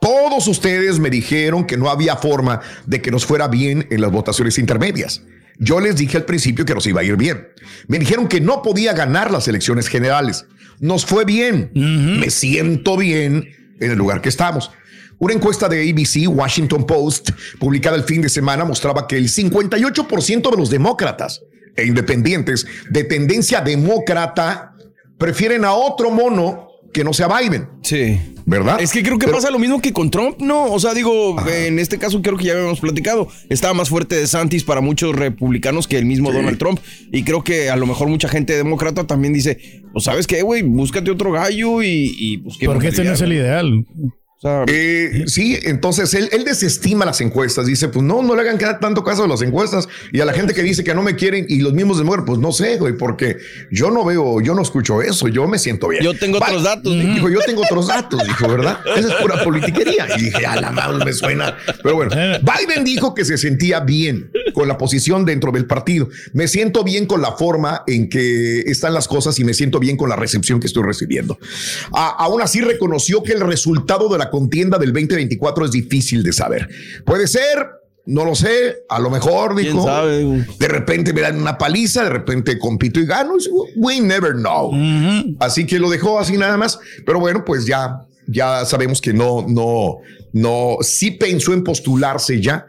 Todos ustedes me dijeron que no había forma de que nos fuera bien en las votaciones intermedias. Yo les dije al principio que nos iba a ir bien. Me dijeron que no podía ganar las elecciones generales. Nos fue bien. Me siento bien en el lugar que estamos. Una encuesta de ABC, Washington Post, publicada el fin de semana, mostraba que el 58% de los demócratas e independientes de tendencia demócrata prefieren a otro mono que no sea Biden. Sí. ¿Verdad? Es que creo que Pero- pasa lo mismo que con Trump, ¿no? O sea, digo, en este caso creo que ya habíamos platicado. Estaba más fuerte de Santis para muchos republicanos que el mismo Donald Trump. Y creo que a lo mejor mucha gente demócrata también dice, pues sabes qué, güey, búscate otro gallo y, y pues qué Porque este no es el ideal. Eh, sí, entonces él, él desestima las encuestas. Dice, pues no, no le hagan cada- tanto caso a las encuestas. Y a la gente que dice que no me quieren y los mismos demócratas, pues no sé, güey, porque yo no veo, yo no escucho eso, yo me siento bien. Yo tengo otros datos, dijo. Dijo, yo tengo otros datos, dijo, ¿verdad? Esa es pura politiquería. Y dije, a la madre me suena. Pero bueno, Biden dijo que se sentía bien con la posición dentro del partido. Me siento bien con la forma en que están las cosas y me siento bien con la recepción que estoy recibiendo. A- aún así reconoció que el resultado de la contienda del 2024 es difícil de saber. Puede ser, no lo sé, a lo mejor, ¿Quién dijo. sabe? De repente me dan una paliza, de repente compito y gano. We never know. Así que lo dejó así nada más. Pero bueno, pues ya, ya sabemos que no, no, no, sí pensó en postularse ya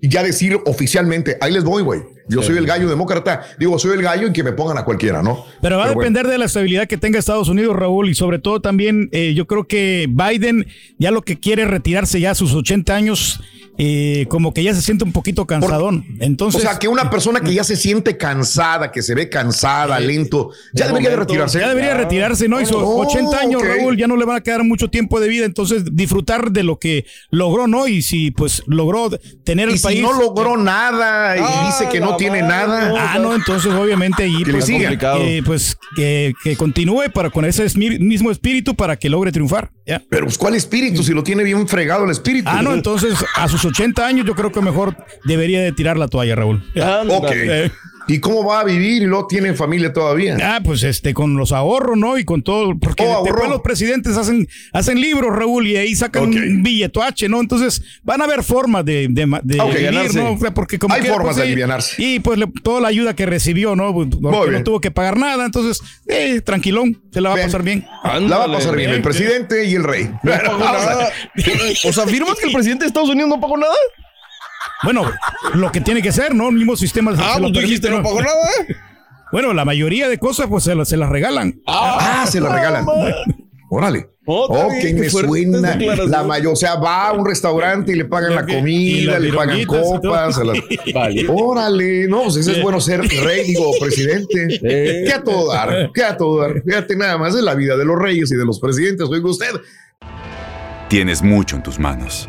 y ya decir oficialmente, ahí les voy, güey. Yo soy el gallo demócrata. Digo, soy el gallo y que me pongan a cualquiera, ¿no? Pero va a bueno. depender de la estabilidad que tenga Estados Unidos, Raúl, y sobre todo también eh, yo creo que Biden ya lo que quiere es retirarse ya a sus 80 años, eh, como que ya se siente un poquito cansadón. Entonces, o sea, que una persona que ya se siente cansada, que se ve cansada, lento, ya el debería de retirarse. Ya debería retirarse, ¿no? Hizo Oh, 80 años. Raúl, ya no le van a quedar mucho tiempo de vida, entonces disfrutar de lo que logró, ¿no? Y si pues logró tener el Y si país. no logró nada y Ah, dice que no no tiene nada. Ah, no, entonces obviamente allí Que le pues, siga. que, pues que, que continúe para con ese mismo espíritu para que logre triunfar. ¿ya? Pero pues, ¿cuál espíritu? Si lo tiene bien fregado el espíritu. Ah, no, entonces a sus 80 años yo creo que mejor debería de tirar la toalla, Raúl. Ok. Eh, ¿Y cómo va a vivir y luego tiene familia todavía? Ah, pues este, con los ahorros, ¿no? Y con todo, porque Oh, después los presidentes hacen, hacen libros, Raúl, y ahí sacan un billeto H, ¿no? Entonces van a haber formas de, de, de vivir. ¿no? O sea, porque como Hay formas pues, de alivianarse. Y pues le- toda la ayuda que recibió, ¿no? Pues, Porque no tuvo que pagar nada, entonces, eh, tranquilón, se la va a pasar bien. La va a pasar bien el presidente y el rey. A- O sea, ¿afirmas que el presidente de Estados Unidos no pagó nada? Bueno, lo que tiene que ser, ¿no? El mismo sistema Ah, pues tú dijiste, no pagó nada. Bueno, la mayoría de cosas pues se, las- se las regalan. Ah, se la regalan. Órale. Oh, que qué me suena la mayor. O sea, va a un restaurante y le pagan la comida, las le pagan copas. las- Vale. Órale, no, pues ese es bueno ser rey, digo, presidente. ¿Qué a todo dar? ¿Qué a todo dar? Fíjate nada más, es la vida de los reyes y de los presidentes. Oiga usted. Tienes mucho en tus manos.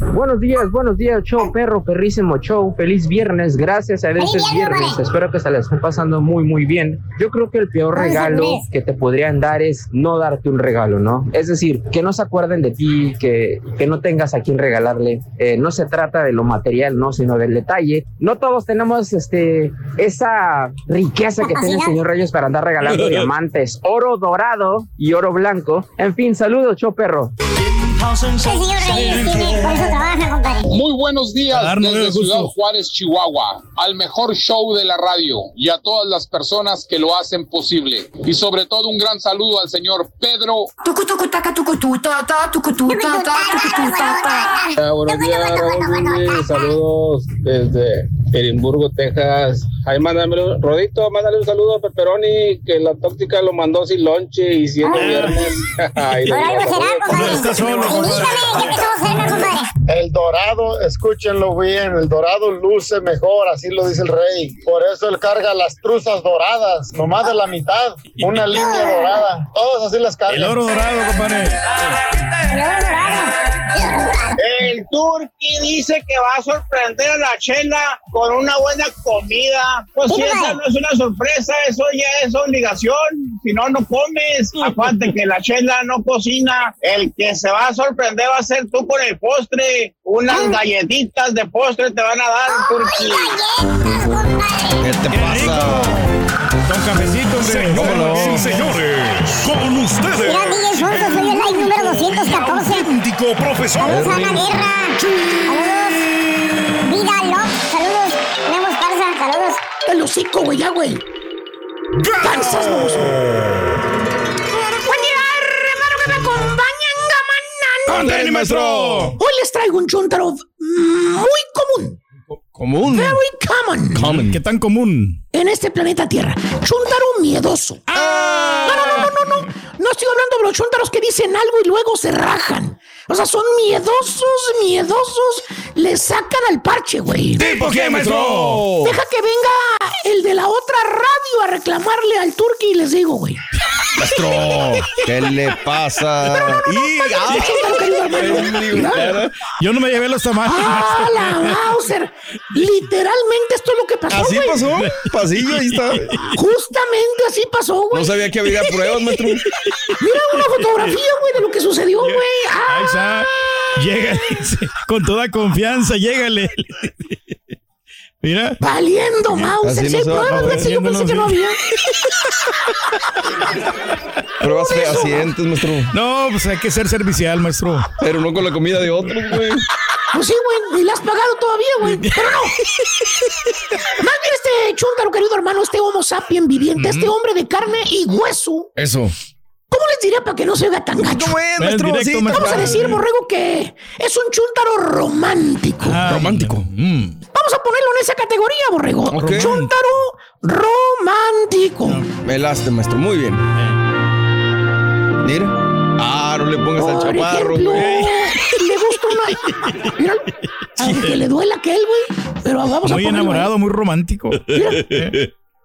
Buenos días, buenos días, show perro, perrísimo show. Feliz viernes, gracias a Dios es viernes. Espero que se la estén pasando muy, muy bien. Yo creo que el peor regalo que te podrían dar es no darte un regalo, ¿no? Es decir, que no se acuerden de ti, que, que no tengas a quien regalarle. Eh, no se trata de lo material, ¿no? Sino del detalle. No todos tenemos este, esa riqueza que tiene el señor Reyes para andar regalando diamantes, oro dorado y oro blanco. En fin, saludos, show perro. El señor Reyes tiene, por eso trabaja, compadre. Muy buenos días desde. Ciudad Juárez, Chihuahua, al mejor show de la radio y a todas las personas que lo hacen posible. Y sobre todo un gran saludo al señor Pedro. Buenos días, Raúl. Saludos desde Edimburgo, Texas. Ahí mándame, un- Rodito, mándale un saludo a Pepperoni, que la tóxica lo mandó sin lonche y siendo viernes. Ay, Por algo será, compadre. está solo, Invítame, que empezamos cena, compadre. El dorado, escúchenlo bien, el dorado luce mejor, así lo dice el rey. Por eso él carga las truzas doradas, nomás de la mitad, una línea dorada. Todos así las cargan. El oro dorado, compadre. El Turqui dice que va a sorprender a la chela con una buena comida. Pues si esa no es una sorpresa, eso ya es obligación. Si no, no comes. Aparte que la chela no cocina, el que se va a sorprender va a ser tú con el postre. Unas galletitas de postre te van a dar, Turqui. ¿Qué te pasa? Don Cafecito, hombre. ¿Cómo no? Sí, señores, con ustedes. Mira, DJ Sonso, soy el like número 214. Auténtico profesor. Saludos a Ana Guerra. Saludos. Vida Love. Saludos. Tenemos Parza. Saludos. El hocico, güey, ya, güey. Cansas, baboso. Buen día, hermano, que me acompañan, gamanan. ¡Ándale, maestro! Hoy les traigo un chuntaro muy común. Común. Very common. Common. ¿Qué tan común? En este planeta Tierra. Chuntaro miedoso. ¡Ah! No, no, no, no, no, no. No estoy hablando de los chuntaros que dicen algo y luego se rajan. O sea, son miedosos, miedosos. Le sacan al parche, güey. ¿Tipo qué, maestro? Deja que venga el de la otra radio a reclamarle al turqui y les digo, güey. Maestro, ¿qué le pasa? Yo no me llevé los tamales. ¡Ah, la Mauser! Literalmente esto es lo que pasó, Así güey. pasó. Pasillo, ahí está. Justamente así pasó, güey. No sabía que había pruebas, maestro. Mira una fotografía, güey, de lo que sucedió, güey. ¡Ah! Está. Llega, dice, con toda confianza, llégale. Mira. Valiendo, Mauser. Así Si hay no se va pruebas, güey, yo pensé que no había. Pruebas fehacientes, maestro. No, pues hay que ser servicial, maestro. Pero no con la comida de otros, güey. Pues sí, güey, y la has pagado todavía, güey. Pero no. Más bien este chúntaro, querido hermano, este homo sapien viviente, este hombre de carne y hueso. Eso. ¿Cómo les diría para que no se vea tan gacho? ¿Cómo es, maestro? directo, Sí, maestro. Vamos a decir, borrego, que es un chúntaro romántico. Romántico. Vamos a ponerlo en esa categoría, borrego. Ok. Chúntaro romántico. Melaste, maestro. Muy bien. Mira. Ah, no le pongas al chaparro, güey. le gusta una. Mira, aunque le duela aquel, güey. Pero vamos a Muy ponerlo ahí. enamorado, muy romántico.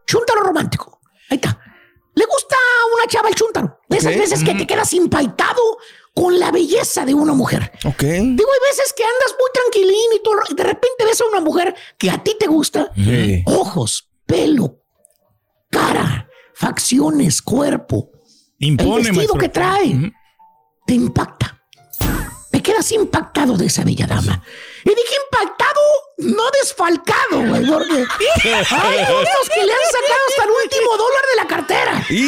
Chúntaro romántico. Ahí está. Le gusta una chava el chúntaro. De esas veces que te quedas impactado con la belleza de una mujer. Ok. Digo, hay veces que andas muy tranquilín y, todo, y de repente ves a una mujer que a ti te gusta. Sí. Ojos, pelo, cara, facciones, cuerpo. Impone, el vestido maestro. que trae te impacta. Quedas impactado de esa bella dama. Y dije impactado, no desfalcado, güey, porque hay otros que le han sacado hasta el último dólar de la cartera. ¿Y?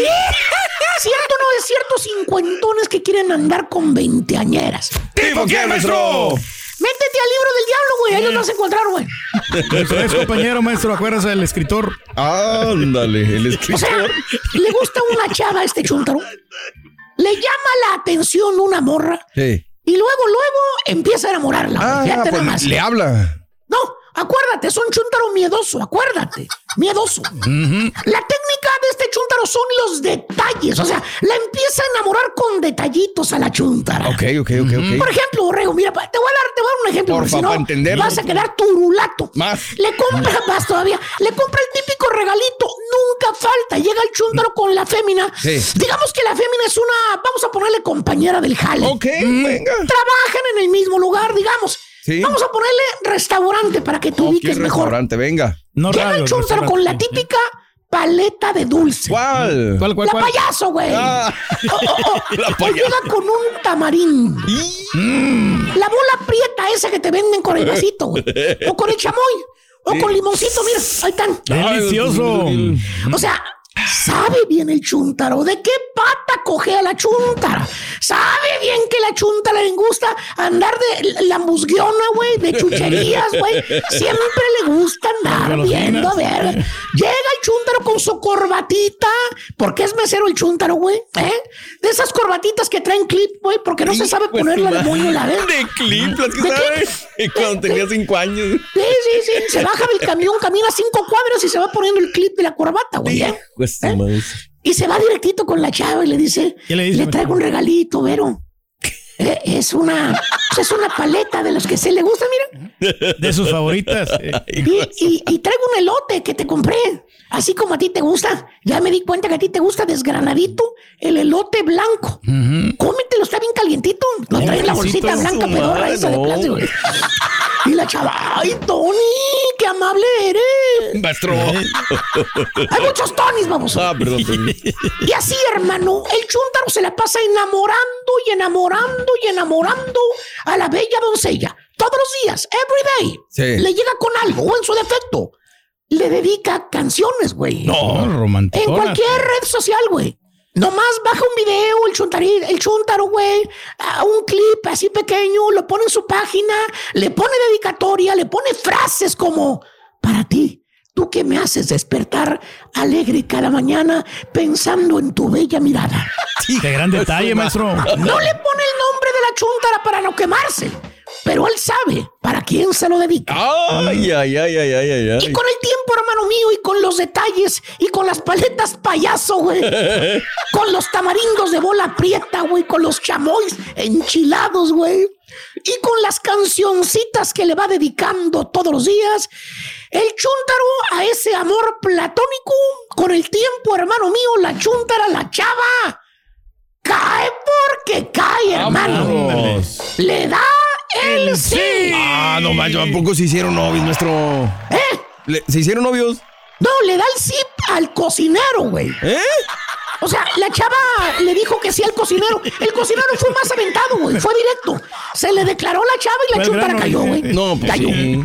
Cierto o no es cierto, cincuentones que quieren andar con veinteañeras. ¿Tipo qué, maestro? Métete al libro del diablo, güey, ahí los vas a encontrar, güey. Ex compañero, maestro, acuérdese del escritor. Ándale, el O sea, escritor. le gusta una chava a este chúntaro. Le llama la atención una morra. Sí. Y luego, luego empieza a enamorarla. Ah, pues le habla. No, acuérdate, es un chúntaro miedoso, acuérdate. Miedoso. La técnica de este chúntaro son los detalles. O sea, la empieza a enamorar con detallitos a la chúntara. Ok, ok, ok, ok. Por ejemplo, Borrego, mira, te voy a dar, te voy a dar un ejemplo, Porfa, porque si no, vas a quedar turulato. Más. Le compra más todavía. Le compra el típico regalito. Nunca falta. Llega el chúntaro con la fémina. Sí. Digamos que la fémina es una, vamos a ponerle compañera del jale. Ok, venga. Trabajan en el mismo lugar, digamos. Sí. Vamos a ponerle restaurante para que te ubiques mejor. restaurante, venga. No Llega radio, el chúntaro restaurante. con la típica paleta de dulce. ¿Cuál? ¿Cuál, cuál, La cuál? payaso, güey. Ah. O- o- o- La payaso. llega con un tamarindo. La bola prieta esa que te venden con el vasito, güey. O con el chamoy. O con limoncito, mira, ahí están. Delicioso. O sea, sabe bien el chúntaro de qué pata coge a la chúntara. Sabe bien que la chúntara le gusta andar de la musguiona, güey, de chucherías, güey. Siempre le gusta andar viendo, a ver. Llega el chúntaro con su corbatita. ¿Por qué es mesero el chúntaro, güey? ¿Eh? De esas corbatitas que traen clip, güey, porque no se sabe Pues, ponerla de moño, la vez. De clip, las que ¿De sabes. Cuando tenía cinco años. Sí, sí, sí. Se baja del camión, camina cinco cuadras y se va poniendo el clip de la corbata, güey. ¿eh? Y se va directito con la chava y le dice, ¿Qué le dice, traigo un regalito, Vero. Eh, es una es una paleta de los que se le gusta, mira. De sus favoritas. eh. Y, y- y traigo un elote que te compré. Así como a ti te gusta. Ya me di cuenta que a ti te gusta desgranadito el elote blanco. Cómetelo, está bien calientito. Lo trae en la bolsita blanca pedorra esa de plástico. Y la chava, ay, Tony, qué amable eres. Maestro. Hay muchos Tonys, vamos. Ah, perdón, perdón. Y así, hermano, el chúntaro se la pasa enamorando y enamorando y enamorando a la bella doncella. Todos los días, every day. Sí. Le llega con algo, o en su defecto. Le dedica canciones, güey. No, romántico. En cualquier red social, güey. Nomás baja un video, el chuntari, el chuntaro, güey, a un clip así pequeño, lo pone en su página, le pone dedicatoria, le pone frases como, para ti, tú que me haces despertar alegre cada mañana pensando en tu bella mirada. Qué gran detalle, maestro. No le pone el nombre de la chuntara para no quemarse, pero él sabe para quién se lo dedica. Ay, ay, ay, ay, ay, ay. Y con el tiempo, hermano mío, y con los detalles, y con las paletas payaso, güey. con los tamarindos de bola prieta, güey. Con los chamoys enchilados, güey. Y con las cancioncitas que le va dedicando todos los días. El chúntaro a ese amor platónico con el tiempo, hermano mío, la chuntara, la chava, cae porque cae, hermano. Vámonos. Le da el sí. Ah, no manches, ¿a poco se hicieron novios, nuestro? ¿Eh? ¿Se hicieron novios? No, le da el sí al cocinero, güey. ¿Eh? O sea, la chava le dijo que sí al cocinero. El cocinero fue más aventado, güey. Fue directo. Se le declaró la chava y la chuntara cayó, güey. No, pues cayó. sí.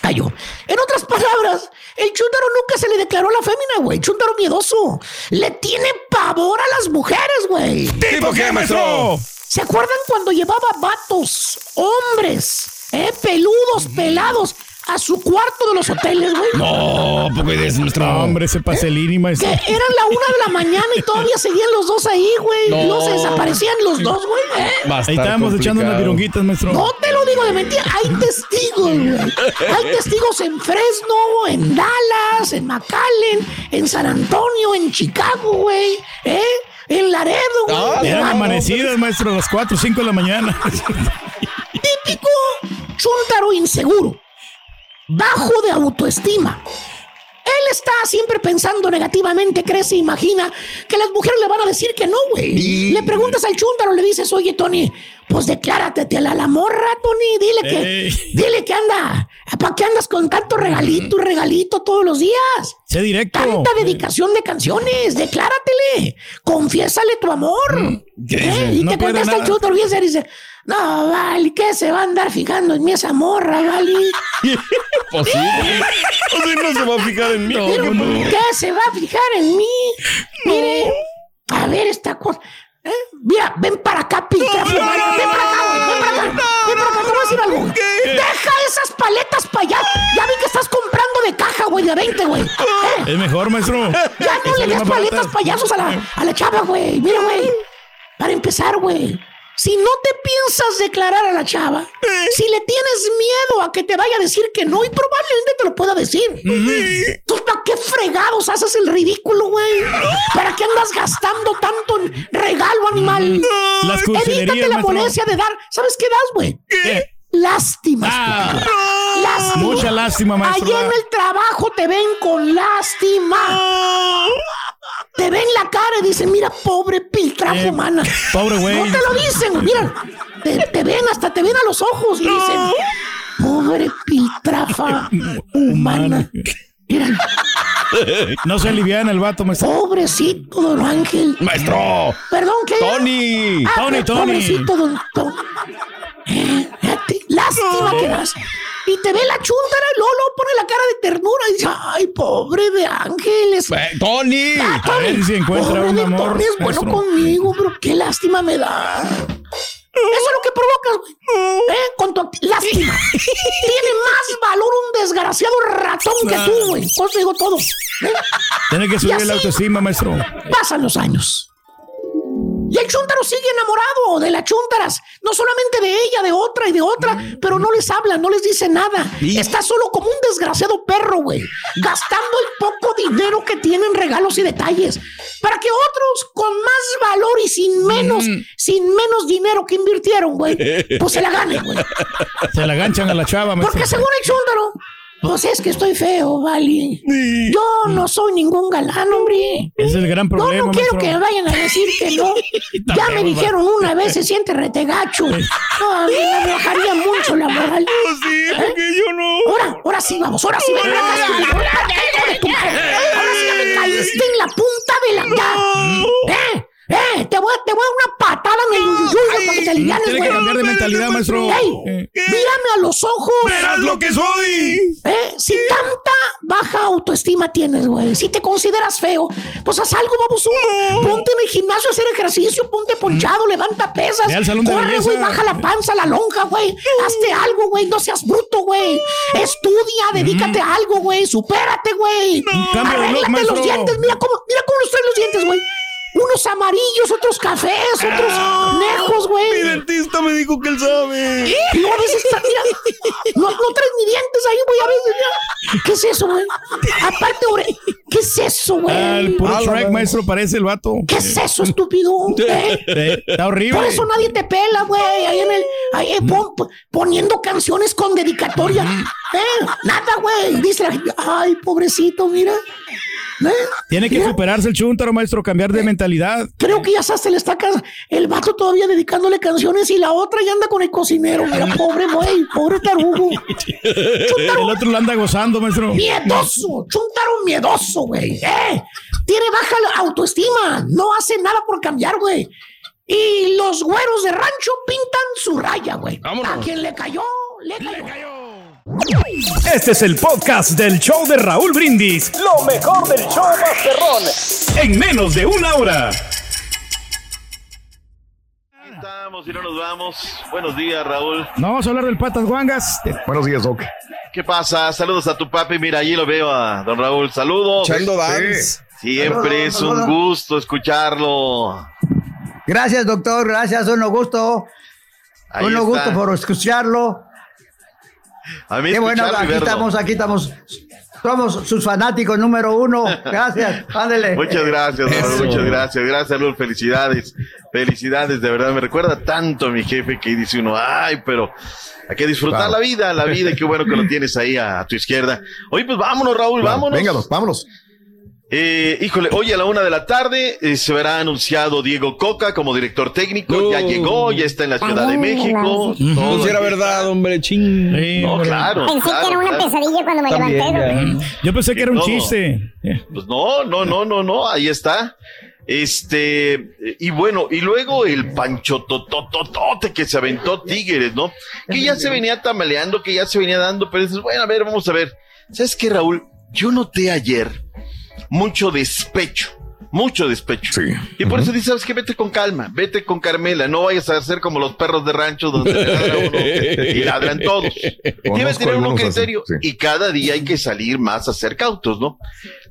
Cayó. En otras palabras, el chúntaro nunca se le declaró a la fémina, güey. Chúntaro miedoso. Le tiene pavor a las mujeres, güey. ¿Tipo qué, maestro? ¿Se acuerdan cuando llevaba vatos, hombres, eh, peludos, pelados, a su cuarto de los hoteles, güey? No, porque es nuestro. Hombre, ese paselini, Que maestro. eran la una de la mañana y todavía seguían los dos ahí, güey. No. Se desaparecían los dos, güey. ¿eh? Ahí estábamos echando unas vironguitas, maestro. No te lo digo de mentira, hay testigos, güey. Hay testigos en Fresno, en Dallas, en McAllen, en San Antonio, en Chicago, güey. ¿Eh? En Laredo, güey. Eran Ah, amanecidas, maestro, a las 4 o 5 de la mañana. típico chúntaro inseguro, bajo de autoestima. Él está siempre pensando negativamente, cree, se imagina que las mujeres le van a decir que no, güey. Le preguntas al chúntaro, le dices, oye, Tony, pues declárate a la, la morra, Tony, dile que, Ey. dile que anda, ¿para qué andas con tanto regalito y regalito todos los días? Sé directo. Tanta dedicación de canciones, decláratele, confiésale tu amor. ¿Qué ¿Eh? Y No te contesta el nada. chúntaro y dice, no, vale, ¿qué se va a andar fijando en mí esa morra, vale? Pues sí. O sea, no se va a fijar en mí. Pero, ¿Qué se va a fijar en mí? Mire, a ver esta cosa. ¿Eh? Mira, ven para acá, piltrafa. ven para acá, güey, ven para acá. ven para acá, te voy a decir algo. güey. Deja esas paletas para allá. Ya vi que estás comprando de caja, güey, de 20, güey. ¿Eh? Es mejor, maestro. Ya no le des paletas payasos a la, a la chava, güey. Mira, güey. Para empezar, güey. Si no te piensas declarar a la chava, si le tienes miedo a que te vaya a decir que no, y probablemente te lo pueda decir. ¿Tú para qué fregados haces el ridículo, güey? ¿Para qué andas gastando tanto en regalo animal? Las Evítate la molestia de dar. ¿Sabes qué das, güey? ¿Qué? Lástima. Ah. Lástima. mucha lástima, maestro. Allí en el trabajo te ven con lástima. Te ven la cara y dicen, mira, pobre piltrafa Eh, humana. pobre güey. No te lo dicen, mira. Te, te ven, hasta te ven a los ojos y dicen, pobre piltrafa humana. Mira, No se alivian el vato, maestro. pobrecito don Ángel. Maestro. Perdón, ¿qué? Tony. Ah, Tony, Tony. Pobrecito don, don- Eh, lástima que das. Y te ve la chúntara y luego, luego pone la cara de ternura y dice, ay, pobre de Ángeles. Eh, Tony. Ah, A ver si encuentra pobre un de amor, Tony es bueno conmigo, pero qué lástima me da. Eso es lo que provocas, güey. ¿Eh? Con tu lástima. Tiene más valor un desgraciado ratón que tú, güey. Digo todo. ¿eh? Tiene que subir la autoestima, maestro. Pasan los años. Y el chúntaro sigue enamorado de las chúntaras. No solamente de ella, de otra y de otra, pero no les habla, no les dice nada. Está solo como un desgraciado perro, güey. Gastando el poco dinero que tiene en regalos y detalles. Para que otros con más valor y sin menos, sin menos dinero que invirtieron, güey, pues se la ganen, güey. Se la ganchan a la chava. Porque según el chúntaro, pues es que estoy feo, vale. Yo no soy ningún galán, hombre. Es el gran Yo problema, no quiero maestro. que me vayan a decir que no. Ya me dijeron una vez, se siente retegacho. No, a mí me bajaría mucho la moral. Sí, porque yo no. Ahora, ahora sí, vamos, ahora sí, ven. Ahora, madre. Ahora sí ya me caíste en la punta de la... ¿Eh? ¡Eh! Te voy, a- te voy a dar una patada en el para que te alivianes, Tiene güey. que cambiar de mentalidad, maestro. ¡Ey! Eh. Mírame a los ojos. Verás lo que soy. ¿Eh? Si tanta baja autoestima tienes, güey, si te consideras feo, pues haz algo, vamos Ponte en el gimnasio a hacer ejercicio, ponte ponchado, levanta pesas. Ve al salón de Corre, güey, baja la panza, la lonja, güey. Hazte algo, güey, no seas bruto, güey. Estudia, dedícate a algo, güey. Supérate, güey. Look, Arréglate los dientes. Mira cómo, mira cómo los traen los dientes, güey. Unos amarillos, otros cafés, otros nejos, Mi güey. dentista me dijo que él sabe. Y luego a veces, tra- mira, no, no traes ni dientes ahí, güey, a veces, mira. ¿Qué es eso, güey? Aparte, ore- ¿qué es eso, güey? Ah, el puro Ah, Shrek, maestro, parece el vato. ¿Qué es eso, estúpido? ¿Eh? Eh, Está horrible. Por eso nadie te pela, güey. Ahí en el. Ahí, eh, pon- poniendo canciones con dedicatoria. ¿Eh? Nada, güey. Dice la gente, ay, pobrecito, mira. Tiene que Mira, superarse el chuntaro, maestro, cambiar de mentalidad. Creo que ya se le está. El vato todavía dedicándole canciones y la otra ya anda con el cocinero. Mira, pobre güey, pobre tarugo. El otro lo anda gozando, maestro. Miedoso, chuntaro miedoso, güey. Eh, tiene baja autoestima, no hace nada por cambiar, güey. Y los güeros de rancho pintan su raya, güey. A quien le cayó, le cayó. Este es el podcast del show de Raúl Brindis. Lo mejor del show Masterrón. En menos de una hora. Estamos y no nos vamos. Buenos días, Raúl. No vamos a hablar del patas guangas. Buenos días, Doc. ¿Qué pasa? Saludos a tu papi. Mira, allí lo veo a don Raúl. Saludos. Dance. Siempre es un gusto escucharlo. Gracias, doctor. Gracias. Un gusto. Ahí un está. gusto por escucharlo. A mí Qué bueno, aquí verlo. estamos, aquí estamos. Somos sus fanáticos número uno. Gracias. Ándele. Muchas gracias, Raúl, muchas gracias. Gracias, Raúl. Felicidades. Felicidades, de verdad. Me recuerda tanto a mi jefe que dice uno, ay, pero hay que disfrutar Claro. la vida, la vida. y Qué bueno que lo tienes ahí a, a tu izquierda. Oye, pues vámonos, Raúl, Claro, vámonos. Venga, vámonos. Eh, híjole, hoy a la una de la tarde eh, se verá anunciado Diego Coca como director técnico. Ya llegó, ya está en la Ciudad de México. No, si era verdad, hombre, ching. No, claro. Pensé claro, que era una claro. pesadilla cuando me También, levanté. ya. Yo pensé que era un No. chiste. Pues no, no, no, no, no, ahí está. Este, y bueno, y luego el pancho totototote que se aventó Tigres, ¿no? Que ya se venía tamaleando, que ya se venía dando, pero dices, bueno, a ver, vamos a ver. ¿Sabes qué, Raúl? Yo noté ayer mucho despecho, mucho despecho. Y por eso dices, ¿sabes qué? Vete con calma, vete con Carmela, no vayas a ser como los perros de rancho donde ladra uno y ladran todos. Tener un criterio sí. y cada día hay que salir más a ser cautos, ¿no?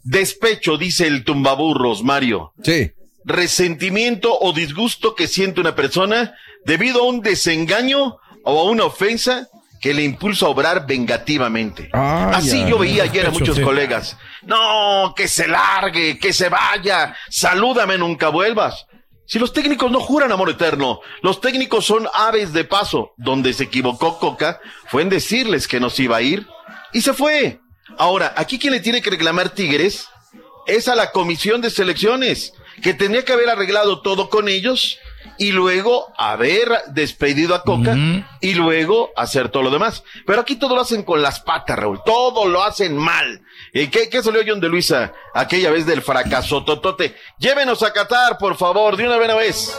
Despecho, dice el tumbaburros, Mario. Sí. Resentimiento o disgusto que siente una persona debido a un desengaño o a una ofensa que le impulsa a obrar vengativamente. Ay, Así yo veía ayer a muchos sí. colegas. No, que se largue, que se vaya, salúdame, nunca vuelvas. Si los técnicos no juran amor eterno, los técnicos son aves de paso. Donde se equivocó Coca fue en decirles que nos iba a ir y se fue. Ahora, aquí quien le tiene que reclamar Tigres es a la comisión de selecciones, que tenía que haber arreglado todo con ellos y luego haber despedido a Coca y luego hacer todo lo demás. Pero aquí todo lo hacen con las patas, Raúl. Todo lo hacen mal. ¿Y qué, qué salió John de Luisa aquella vez del fracaso totote? Llévenos a Qatar, por favor, de una buena vez.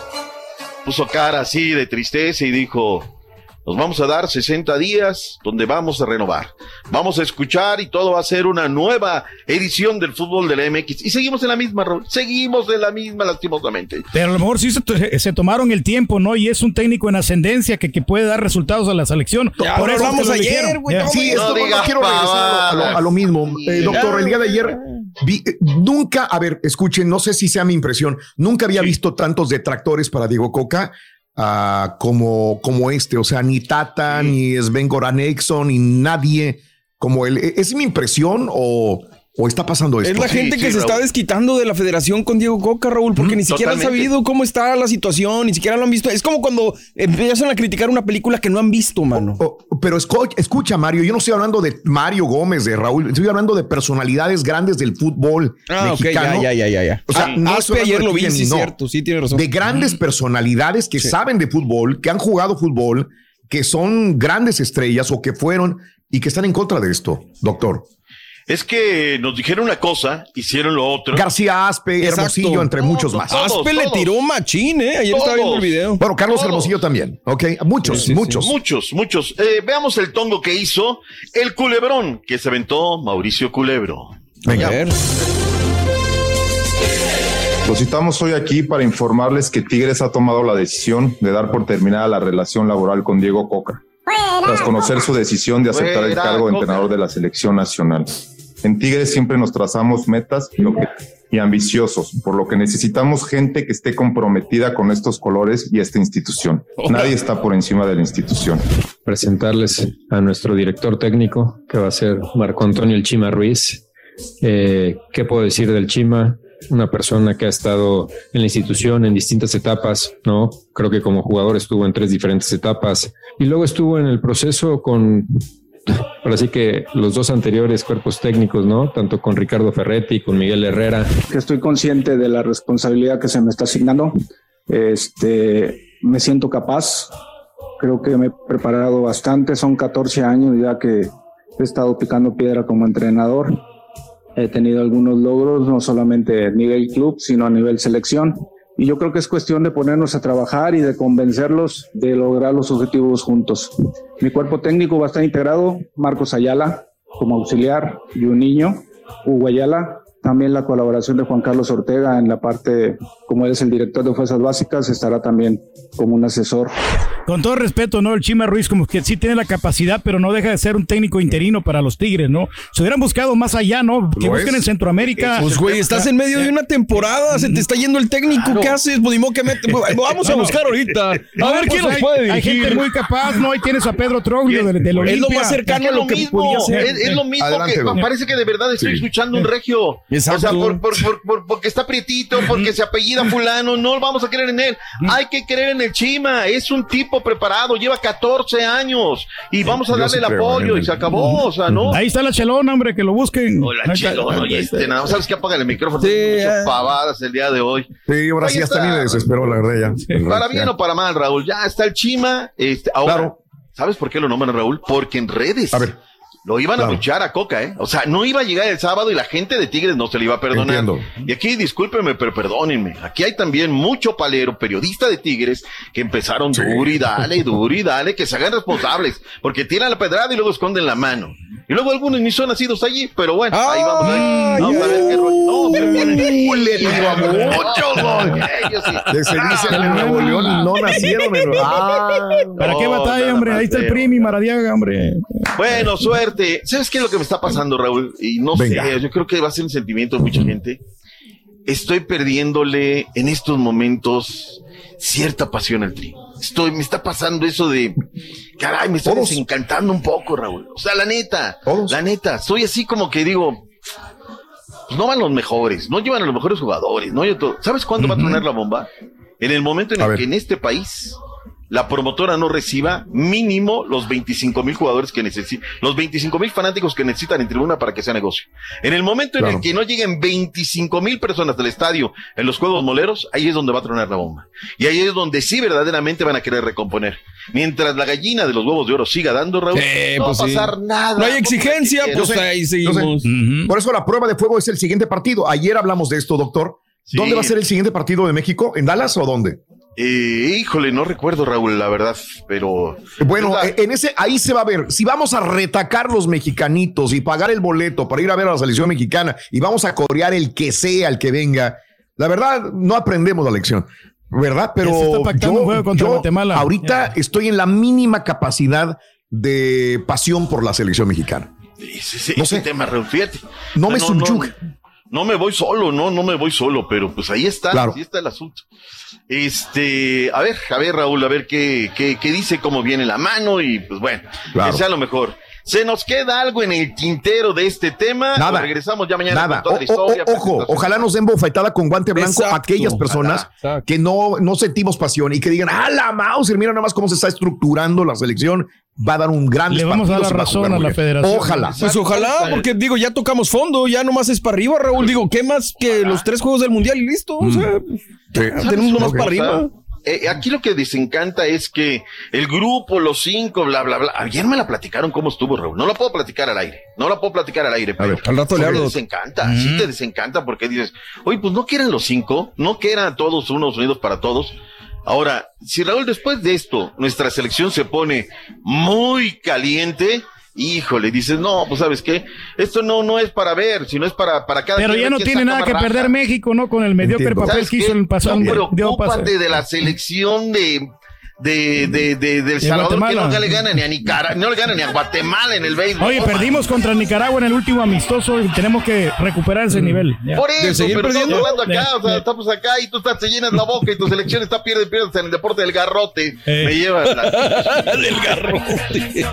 Puso cara así de tristeza y dijo, nos vamos a dar 60 días donde vamos a renovar. Vamos a escuchar y todo va a ser una nueva edición del fútbol de la MX. Y seguimos en la misma, Raúl. Seguimos en la misma, lastimosamente. Pero a lo mejor sí se, se tomaron el tiempo, ¿no? Y es un técnico en ascendencia que, que puede dar resultados a la selección. Ya Por eso hablamos ayer, güey, Ya. no, Sí, esto no, quiero regresar a lo, a lo mismo. Eh, doctor, el día de ayer vi- eh, nunca, a ver, escuchen, no sé si sea mi impresión, nunca había visto tantos detractores para Diego Coca ah, como, como este. O sea, ni Tata, ni Sven Goran Eriksson, ni nadie como él. ¿E- ¿Es mi impresión o, o está pasando esto? Es la Sí, gente sí, que se está desquitando de la federación con Diego Coca, Raúl, porque ni siquiera han sabido cómo está la situación, ni siquiera lo han visto. Es como cuando empiezan a criticar una película que no han visto, mano. Oh, pero escucha, Mario, yo no estoy hablando de Mario Gómez, de Raúl, estoy hablando de personalidades grandes del fútbol Ah, ok, mexicano. ya, ya, ya, ya, ya. O sea, Ah, no estoy ayer lo vi, sí, no. cierto, sí, tiene razón. De grandes personalidades que saben de fútbol, que han jugado fútbol, que son grandes estrellas o que fueron y que están en contra de esto, doctor. Es que nos dijeron una cosa, hicieron lo otro. García Aspe, Exacto. Hermosillo, entre muchos más. Todos, Aspe le tiró machín, ¿eh? Ayer estaba viendo el video. Bueno, Carlos Todos. Hermosillo también, ¿ok? Muchos, Sí, sí, sí. muchos. Muchos, muchos. Eh, veamos el tongo que hizo el culebrón que se aventó Mauricio Culebro. Venga. A ver. Los citamos hoy aquí para informarles que Tigres ha tomado la decisión de dar por terminada la relación laboral con Diego Coca, tras conocer su decisión de aceptar el cargo de entrenador de la selección nacional. En Tigres siempre nos trazamos metas y, ambiciosos, por lo que necesitamos gente que esté comprometida con estos colores y esta institución. Nadie está por encima de la institución. presentarles a nuestro director técnico, que va a ser Marco Antonio El Chima Ruiz. Eh, ¿Qué puedo decir del Chima? Una persona que ha estado en la institución en distintas etapas, ¿no? Creo que como jugador estuvo en tres diferentes etapas y luego estuvo en el proceso con ahora sí que los dos anteriores cuerpos técnicos, ¿no? Tanto con Ricardo Ferretti y con Miguel Herrera. estoy consciente de la responsabilidad que se me está asignando. Este, me siento capaz. Creo que me he preparado bastante. Son 14 años ya que he estado picando piedra como entrenador. He tenido algunos logros, no solamente a nivel club, sino a nivel selección. Y yo creo que es cuestión de ponernos a trabajar y de convencerlos de lograr los objetivos juntos. Mi cuerpo técnico va a estar integrado, Marcos Ayala como auxiliar y un niño, Hugo Ayala, también la colaboración de Juan Carlos Ortega en la parte, como él es el director de fuerzas básicas, estará también como un asesor. Con todo respeto, ¿no? El Chima Ruiz como que sí tiene la capacidad, pero no deja de ser un técnico interino para los Tigres, ¿no? Se hubieran buscado más allá, ¿no? Que Lo busquen es. en Centroamérica. Pues, güey, estás en medio de una temporada, se te está yendo el técnico, ¿qué haces? Pues, que mete- Vamos a buscar ahorita. A No, ver pues quién nos hay- puede Hay dirigir. gente muy capaz, ¿no? Ahí tienes a Pedro Troglio del, del Es lo Olimpia. más cercano Es a lo que mismo, podía ser. Es, es lo mismo Adelante, que parece que de verdad estoy Sí. escuchando un regio. Exacto. O sea, por, por- por- por- porque está prietito, porque se apellida fulano, no vamos a creer en él. Hay que creer en el Chima, es un tipo preparado, lleva 14 años y vamos a darle sí el apoyo y se acabó, o sea, ¿no? Ahí está la chelona, hombre, que lo busquen. Hola, Ahí está. chelo, oye, este, nada sabes que apaga el micrófono. Muchas ah. pavadas el día de hoy. Sí, ahora sí, hasta está. ni me desesperó, la verdad, ya. Para bien o para mal, Raúl, ya está el Chima. Este, ahora, ¿sabes por qué lo nombran Raúl? Porque en redes. Lo iban a luchar a Coca, ¿eh? O sea, no iba a llegar el sábado y la gente de Tigres no se le iba a perdonar. Entiendo. Y aquí, discúlpenme, pero perdónenme. Aquí hay también mucho palero, periodista de Tigres, que empezaron duro y dale, duro y dale, que se hagan responsables. Porque tiran la pedrada y luego esconden la mano. Y luego algunos ni son nacidos allí, pero bueno, ahí vamos. ahí. Vamos a ver qué rollo. No, se ponen. Sí. Se dice en Nuevo León no nacieron. Ah, ¿Para qué No, batalla, hombre? Ahí está el. Primi Maradiaga, hombre. Bueno, suerte. ¿Sabes qué es lo que me está pasando, Raúl? Y no Venga. sé, yo creo que va a ser un sentimiento de mucha gente. Estoy perdiéndole en estos momentos cierta pasión al tri. Estoy, me está pasando eso de, caray, me está desencantando un poco, Raúl. O sea, la neta, la neta, soy así como que digo, pues no van los mejores, no llevan a los mejores jugadores, no yo todo. ¿Sabes cuándo va a tronar la bomba? En el momento en el que en este país la promotora no reciba mínimo los 25 mil jugadores que necesitan, los 25 mil fanáticos que necesitan en tribuna para que sea negocio. En el momento en el que no lleguen 25 mil personas del estadio en los juegos moleros, ahí es donde va a tronar la bomba. Y ahí es donde sí verdaderamente van a querer recomponer. Mientras la gallina de los huevos de oro siga dando, Raúl, Eh, no pues va a sí. pasar nada. No hay exigencia, pues sé, ahí sé. seguimos. Por eso la prueba de fuego es el siguiente partido. Ayer hablamos de esto, doctor. ¿Dónde va a ser el siguiente partido de México? ¿En Dallas o dónde? Eh, híjole, no recuerdo, Raúl, la verdad, pero... Bueno, eh, en ese, ahí se va a ver. Si vamos a retacar los mexicanitos y pagar el boleto para ir a ver a la selección mexicana y vamos a corear el que sea, el que venga, la verdad, no aprendemos la lección. ¿Verdad? Pero Ya se está pactando un juego contra yo Guatemala. ahorita estoy en la mínima capacidad de pasión por la selección mexicana. Ese, ese tema, Raúl, fíjate. No me no, subyuga. No, me voy solo, no, no me voy solo, pero pues ahí está, Claro. ahí está el asunto. Este, a ver, a ver, Raúl, a ver qué, qué, qué dice, cómo viene la mano y pues bueno, Claro. que sea lo mejor. ¿Se nos queda algo en el tintero de este tema? Nada. ¿O regresamos ya mañana Nada. con toda la O- o- historia. o- ojo, ojalá nos den bofetada con guante blanco Exacto. aquellas personas Ojalá. que no, no sentimos pasión y que digan, ah, la Mauser, mira nada más cómo se está estructurando la selección. Va a dar un gran Le vamos a dar la razón a la federación. Ojalá. Pues ojalá, porque digo, ya tocamos fondo, ya nomás es para arriba, Raúl. Digo, ¿qué más que los tres juegos del mundial y listo? O sea, ¿Sabes tenemos nomás para arriba. Eh, aquí lo que desencanta es que el grupo, los cinco, bla, bla, bla. Ayer me la platicaron cómo estuvo, Raúl. No la puedo platicar al aire. No la puedo platicar al aire. Pero al rato le te hablo. desencanta, sí te desencanta porque dices, oye, pues no quieren los cinco, no quieran todos unos unidos para todos. Ahora, si Raúl, después de esto, nuestra selección se pone muy caliente, híjole, dices, no, pues sabes qué, esto no, no es para ver, sino es para, para cada Pero ya no tiene nada que raja. perder México, ¿no? Con el mediocre Entiendo. papel ¿Sabes que hizo el pasado. No preocúpate de la selección de de, de, de, del De Salvador Guatemala. que no le gana ni a Nicaragua, no le gana ni a Guatemala en el béisbol. Oye, perdimos contra Nicaragua en el último amistoso y tenemos que recuperar ese nivel. Ya. Por eso, pero estamos hablando acá, Ya, o sea, ya. estamos acá y tú estás, te llenas la boca y tu selección está pierde, pierde en el deporte del garrote. Me llevas la... del garrote.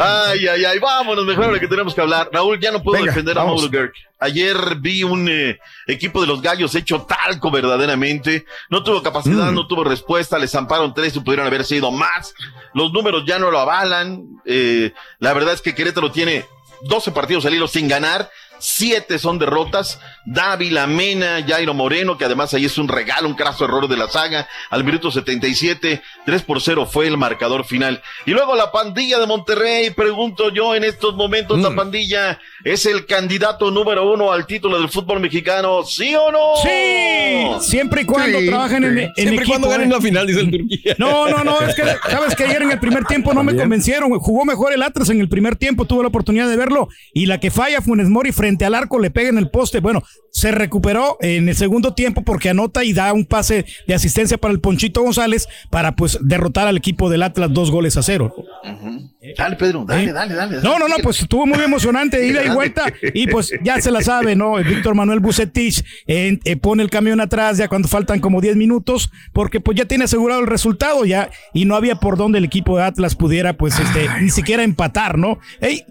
Ay, ay, ay, vámonos, mejor de lo que tenemos que hablar. Raúl, ya no puedo Venga, defender a. Mauro Gerg. Ayer vi un eh, equipo de los gallos hecho talco verdaderamente. No tuvo capacidad, Mm. no tuvo respuesta. Les zamparon tres y pudieron haber sido más. Los números ya no lo avalan. Eh, la verdad es que Querétaro tiene 12 partidos al hilo sin ganar. Siete son derrotas. Dávila, Mena, Jairo Moreno, que además ahí es un regalo, un craso error de la saga. Al minuto 77, 3 por 0 fue el marcador final. Y luego la pandilla de Monterrey, pregunto yo en estos momentos, Mm. la pandilla es el candidato número uno al título del fútbol mexicano, ¿sí o no? Sí, siempre y cuando Sí, trabajen sí. en, en Siempre y equipo. cuando ganen ¿eh? la final, dice el Turquía. No, no, no, es que sabes que ayer en el primer tiempo no me convencieron. Jugó mejor el Atlas en el primer tiempo, tuve la oportunidad de verlo. Y la que falla Funes Mori frente al arco le pega en el poste. Bueno, se recuperó en el segundo tiempo porque anota y da un pase de asistencia para el Ponchito González para pues derrotar al equipo del Atlas dos goles a cero. Dale, Pedro, dale, ¿Eh? dale, dale. No, no, no, pues estuvo muy emocionante, ida y vuelta. Y pues ya se la sabe, ¿no? Víctor Manuel Bucetich eh, eh, pone el camión atrás ya cuando faltan como 10 minutos, porque pues ya tiene asegurado el resultado ya, y no había por donde el equipo de Atlas pudiera, pues, este, ni siquiera empatar, ¿no? Ey,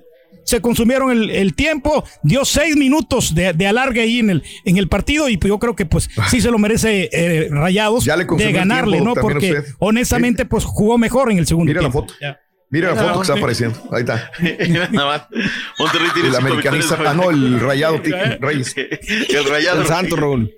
se consumieron el, el tiempo, dio seis minutos de, de alargue ahí en el, en el partido y yo creo que pues sí se lo merece eh, Rayados Ya le de ganarle, tiempo ¿no? Porque usted. honestamente pues jugó mejor en el segundo Mira la tiempo. foto. Mira la foto que está apareciendo. Ahí está. Nada más. Monterrey tiene El americanista. Ah, no, el rayado Reyes. El rayado. El santo, Raúl.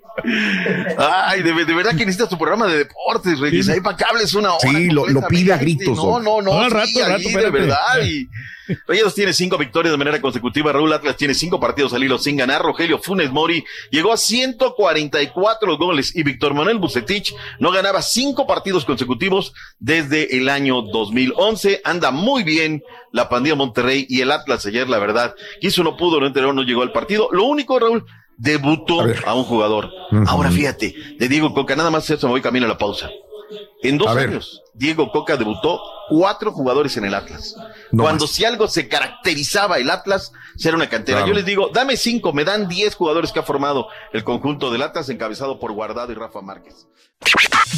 Ay, de, de verdad que necesitas tu programa de deportes, Reyes. Ahí para que hables una hora. Sí, lo- lo pide a gritos, No, no, no. No, al sí, rato, al ahí, rato, de verdad. Y Rayados tiene cinco victorias de manera consecutiva. Raúl Atlas tiene cinco partidos al hilo sin ganar. Rogelio Funes Mori llegó a 144 goles y Víctor Manuel Bucetich no ganaba cinco partidos consecutivos desde el año 2011. Anda muy bien la pandilla Monterrey y el Atlas ayer, la verdad. Quiso, no pudo, no enteró, no llegó al partido. Lo único, Raúl, debutó a, un jugador. Ahora fíjate, de Diego Coca, nada más eso me voy camino a la pausa. En dos A ver. años, Diego Coca debutó cuatro jugadores en el Atlas. No Cuando más. si algo se caracterizaba el Atlas, era una cantera. Claro. Yo les digo, dame cinco, me dan diez jugadores que ha formado el conjunto del Atlas, encabezado por Guardado y Rafa Márquez.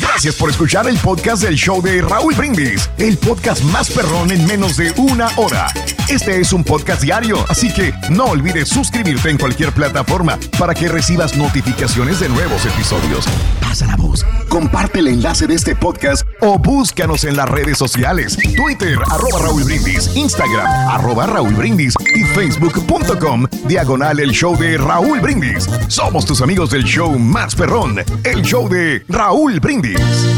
Gracias por escuchar el podcast del show de Raúl Brindis, el podcast más perrón en menos de una hora. Este es un podcast diario, así que no olvides suscribirte en cualquier plataforma para que recibas notificaciones de nuevos episodios. Pasa la voz, comparte el enlace de este podcast o búscanos en las redes sociales, Twitter, arroba Raúl Brindis, Instagram, arroba Raúl Brindis y facebook.com, diagonal el show de Raúl Brindis. Somos tus amigos del show más perrón, el show de Raúl Brindis.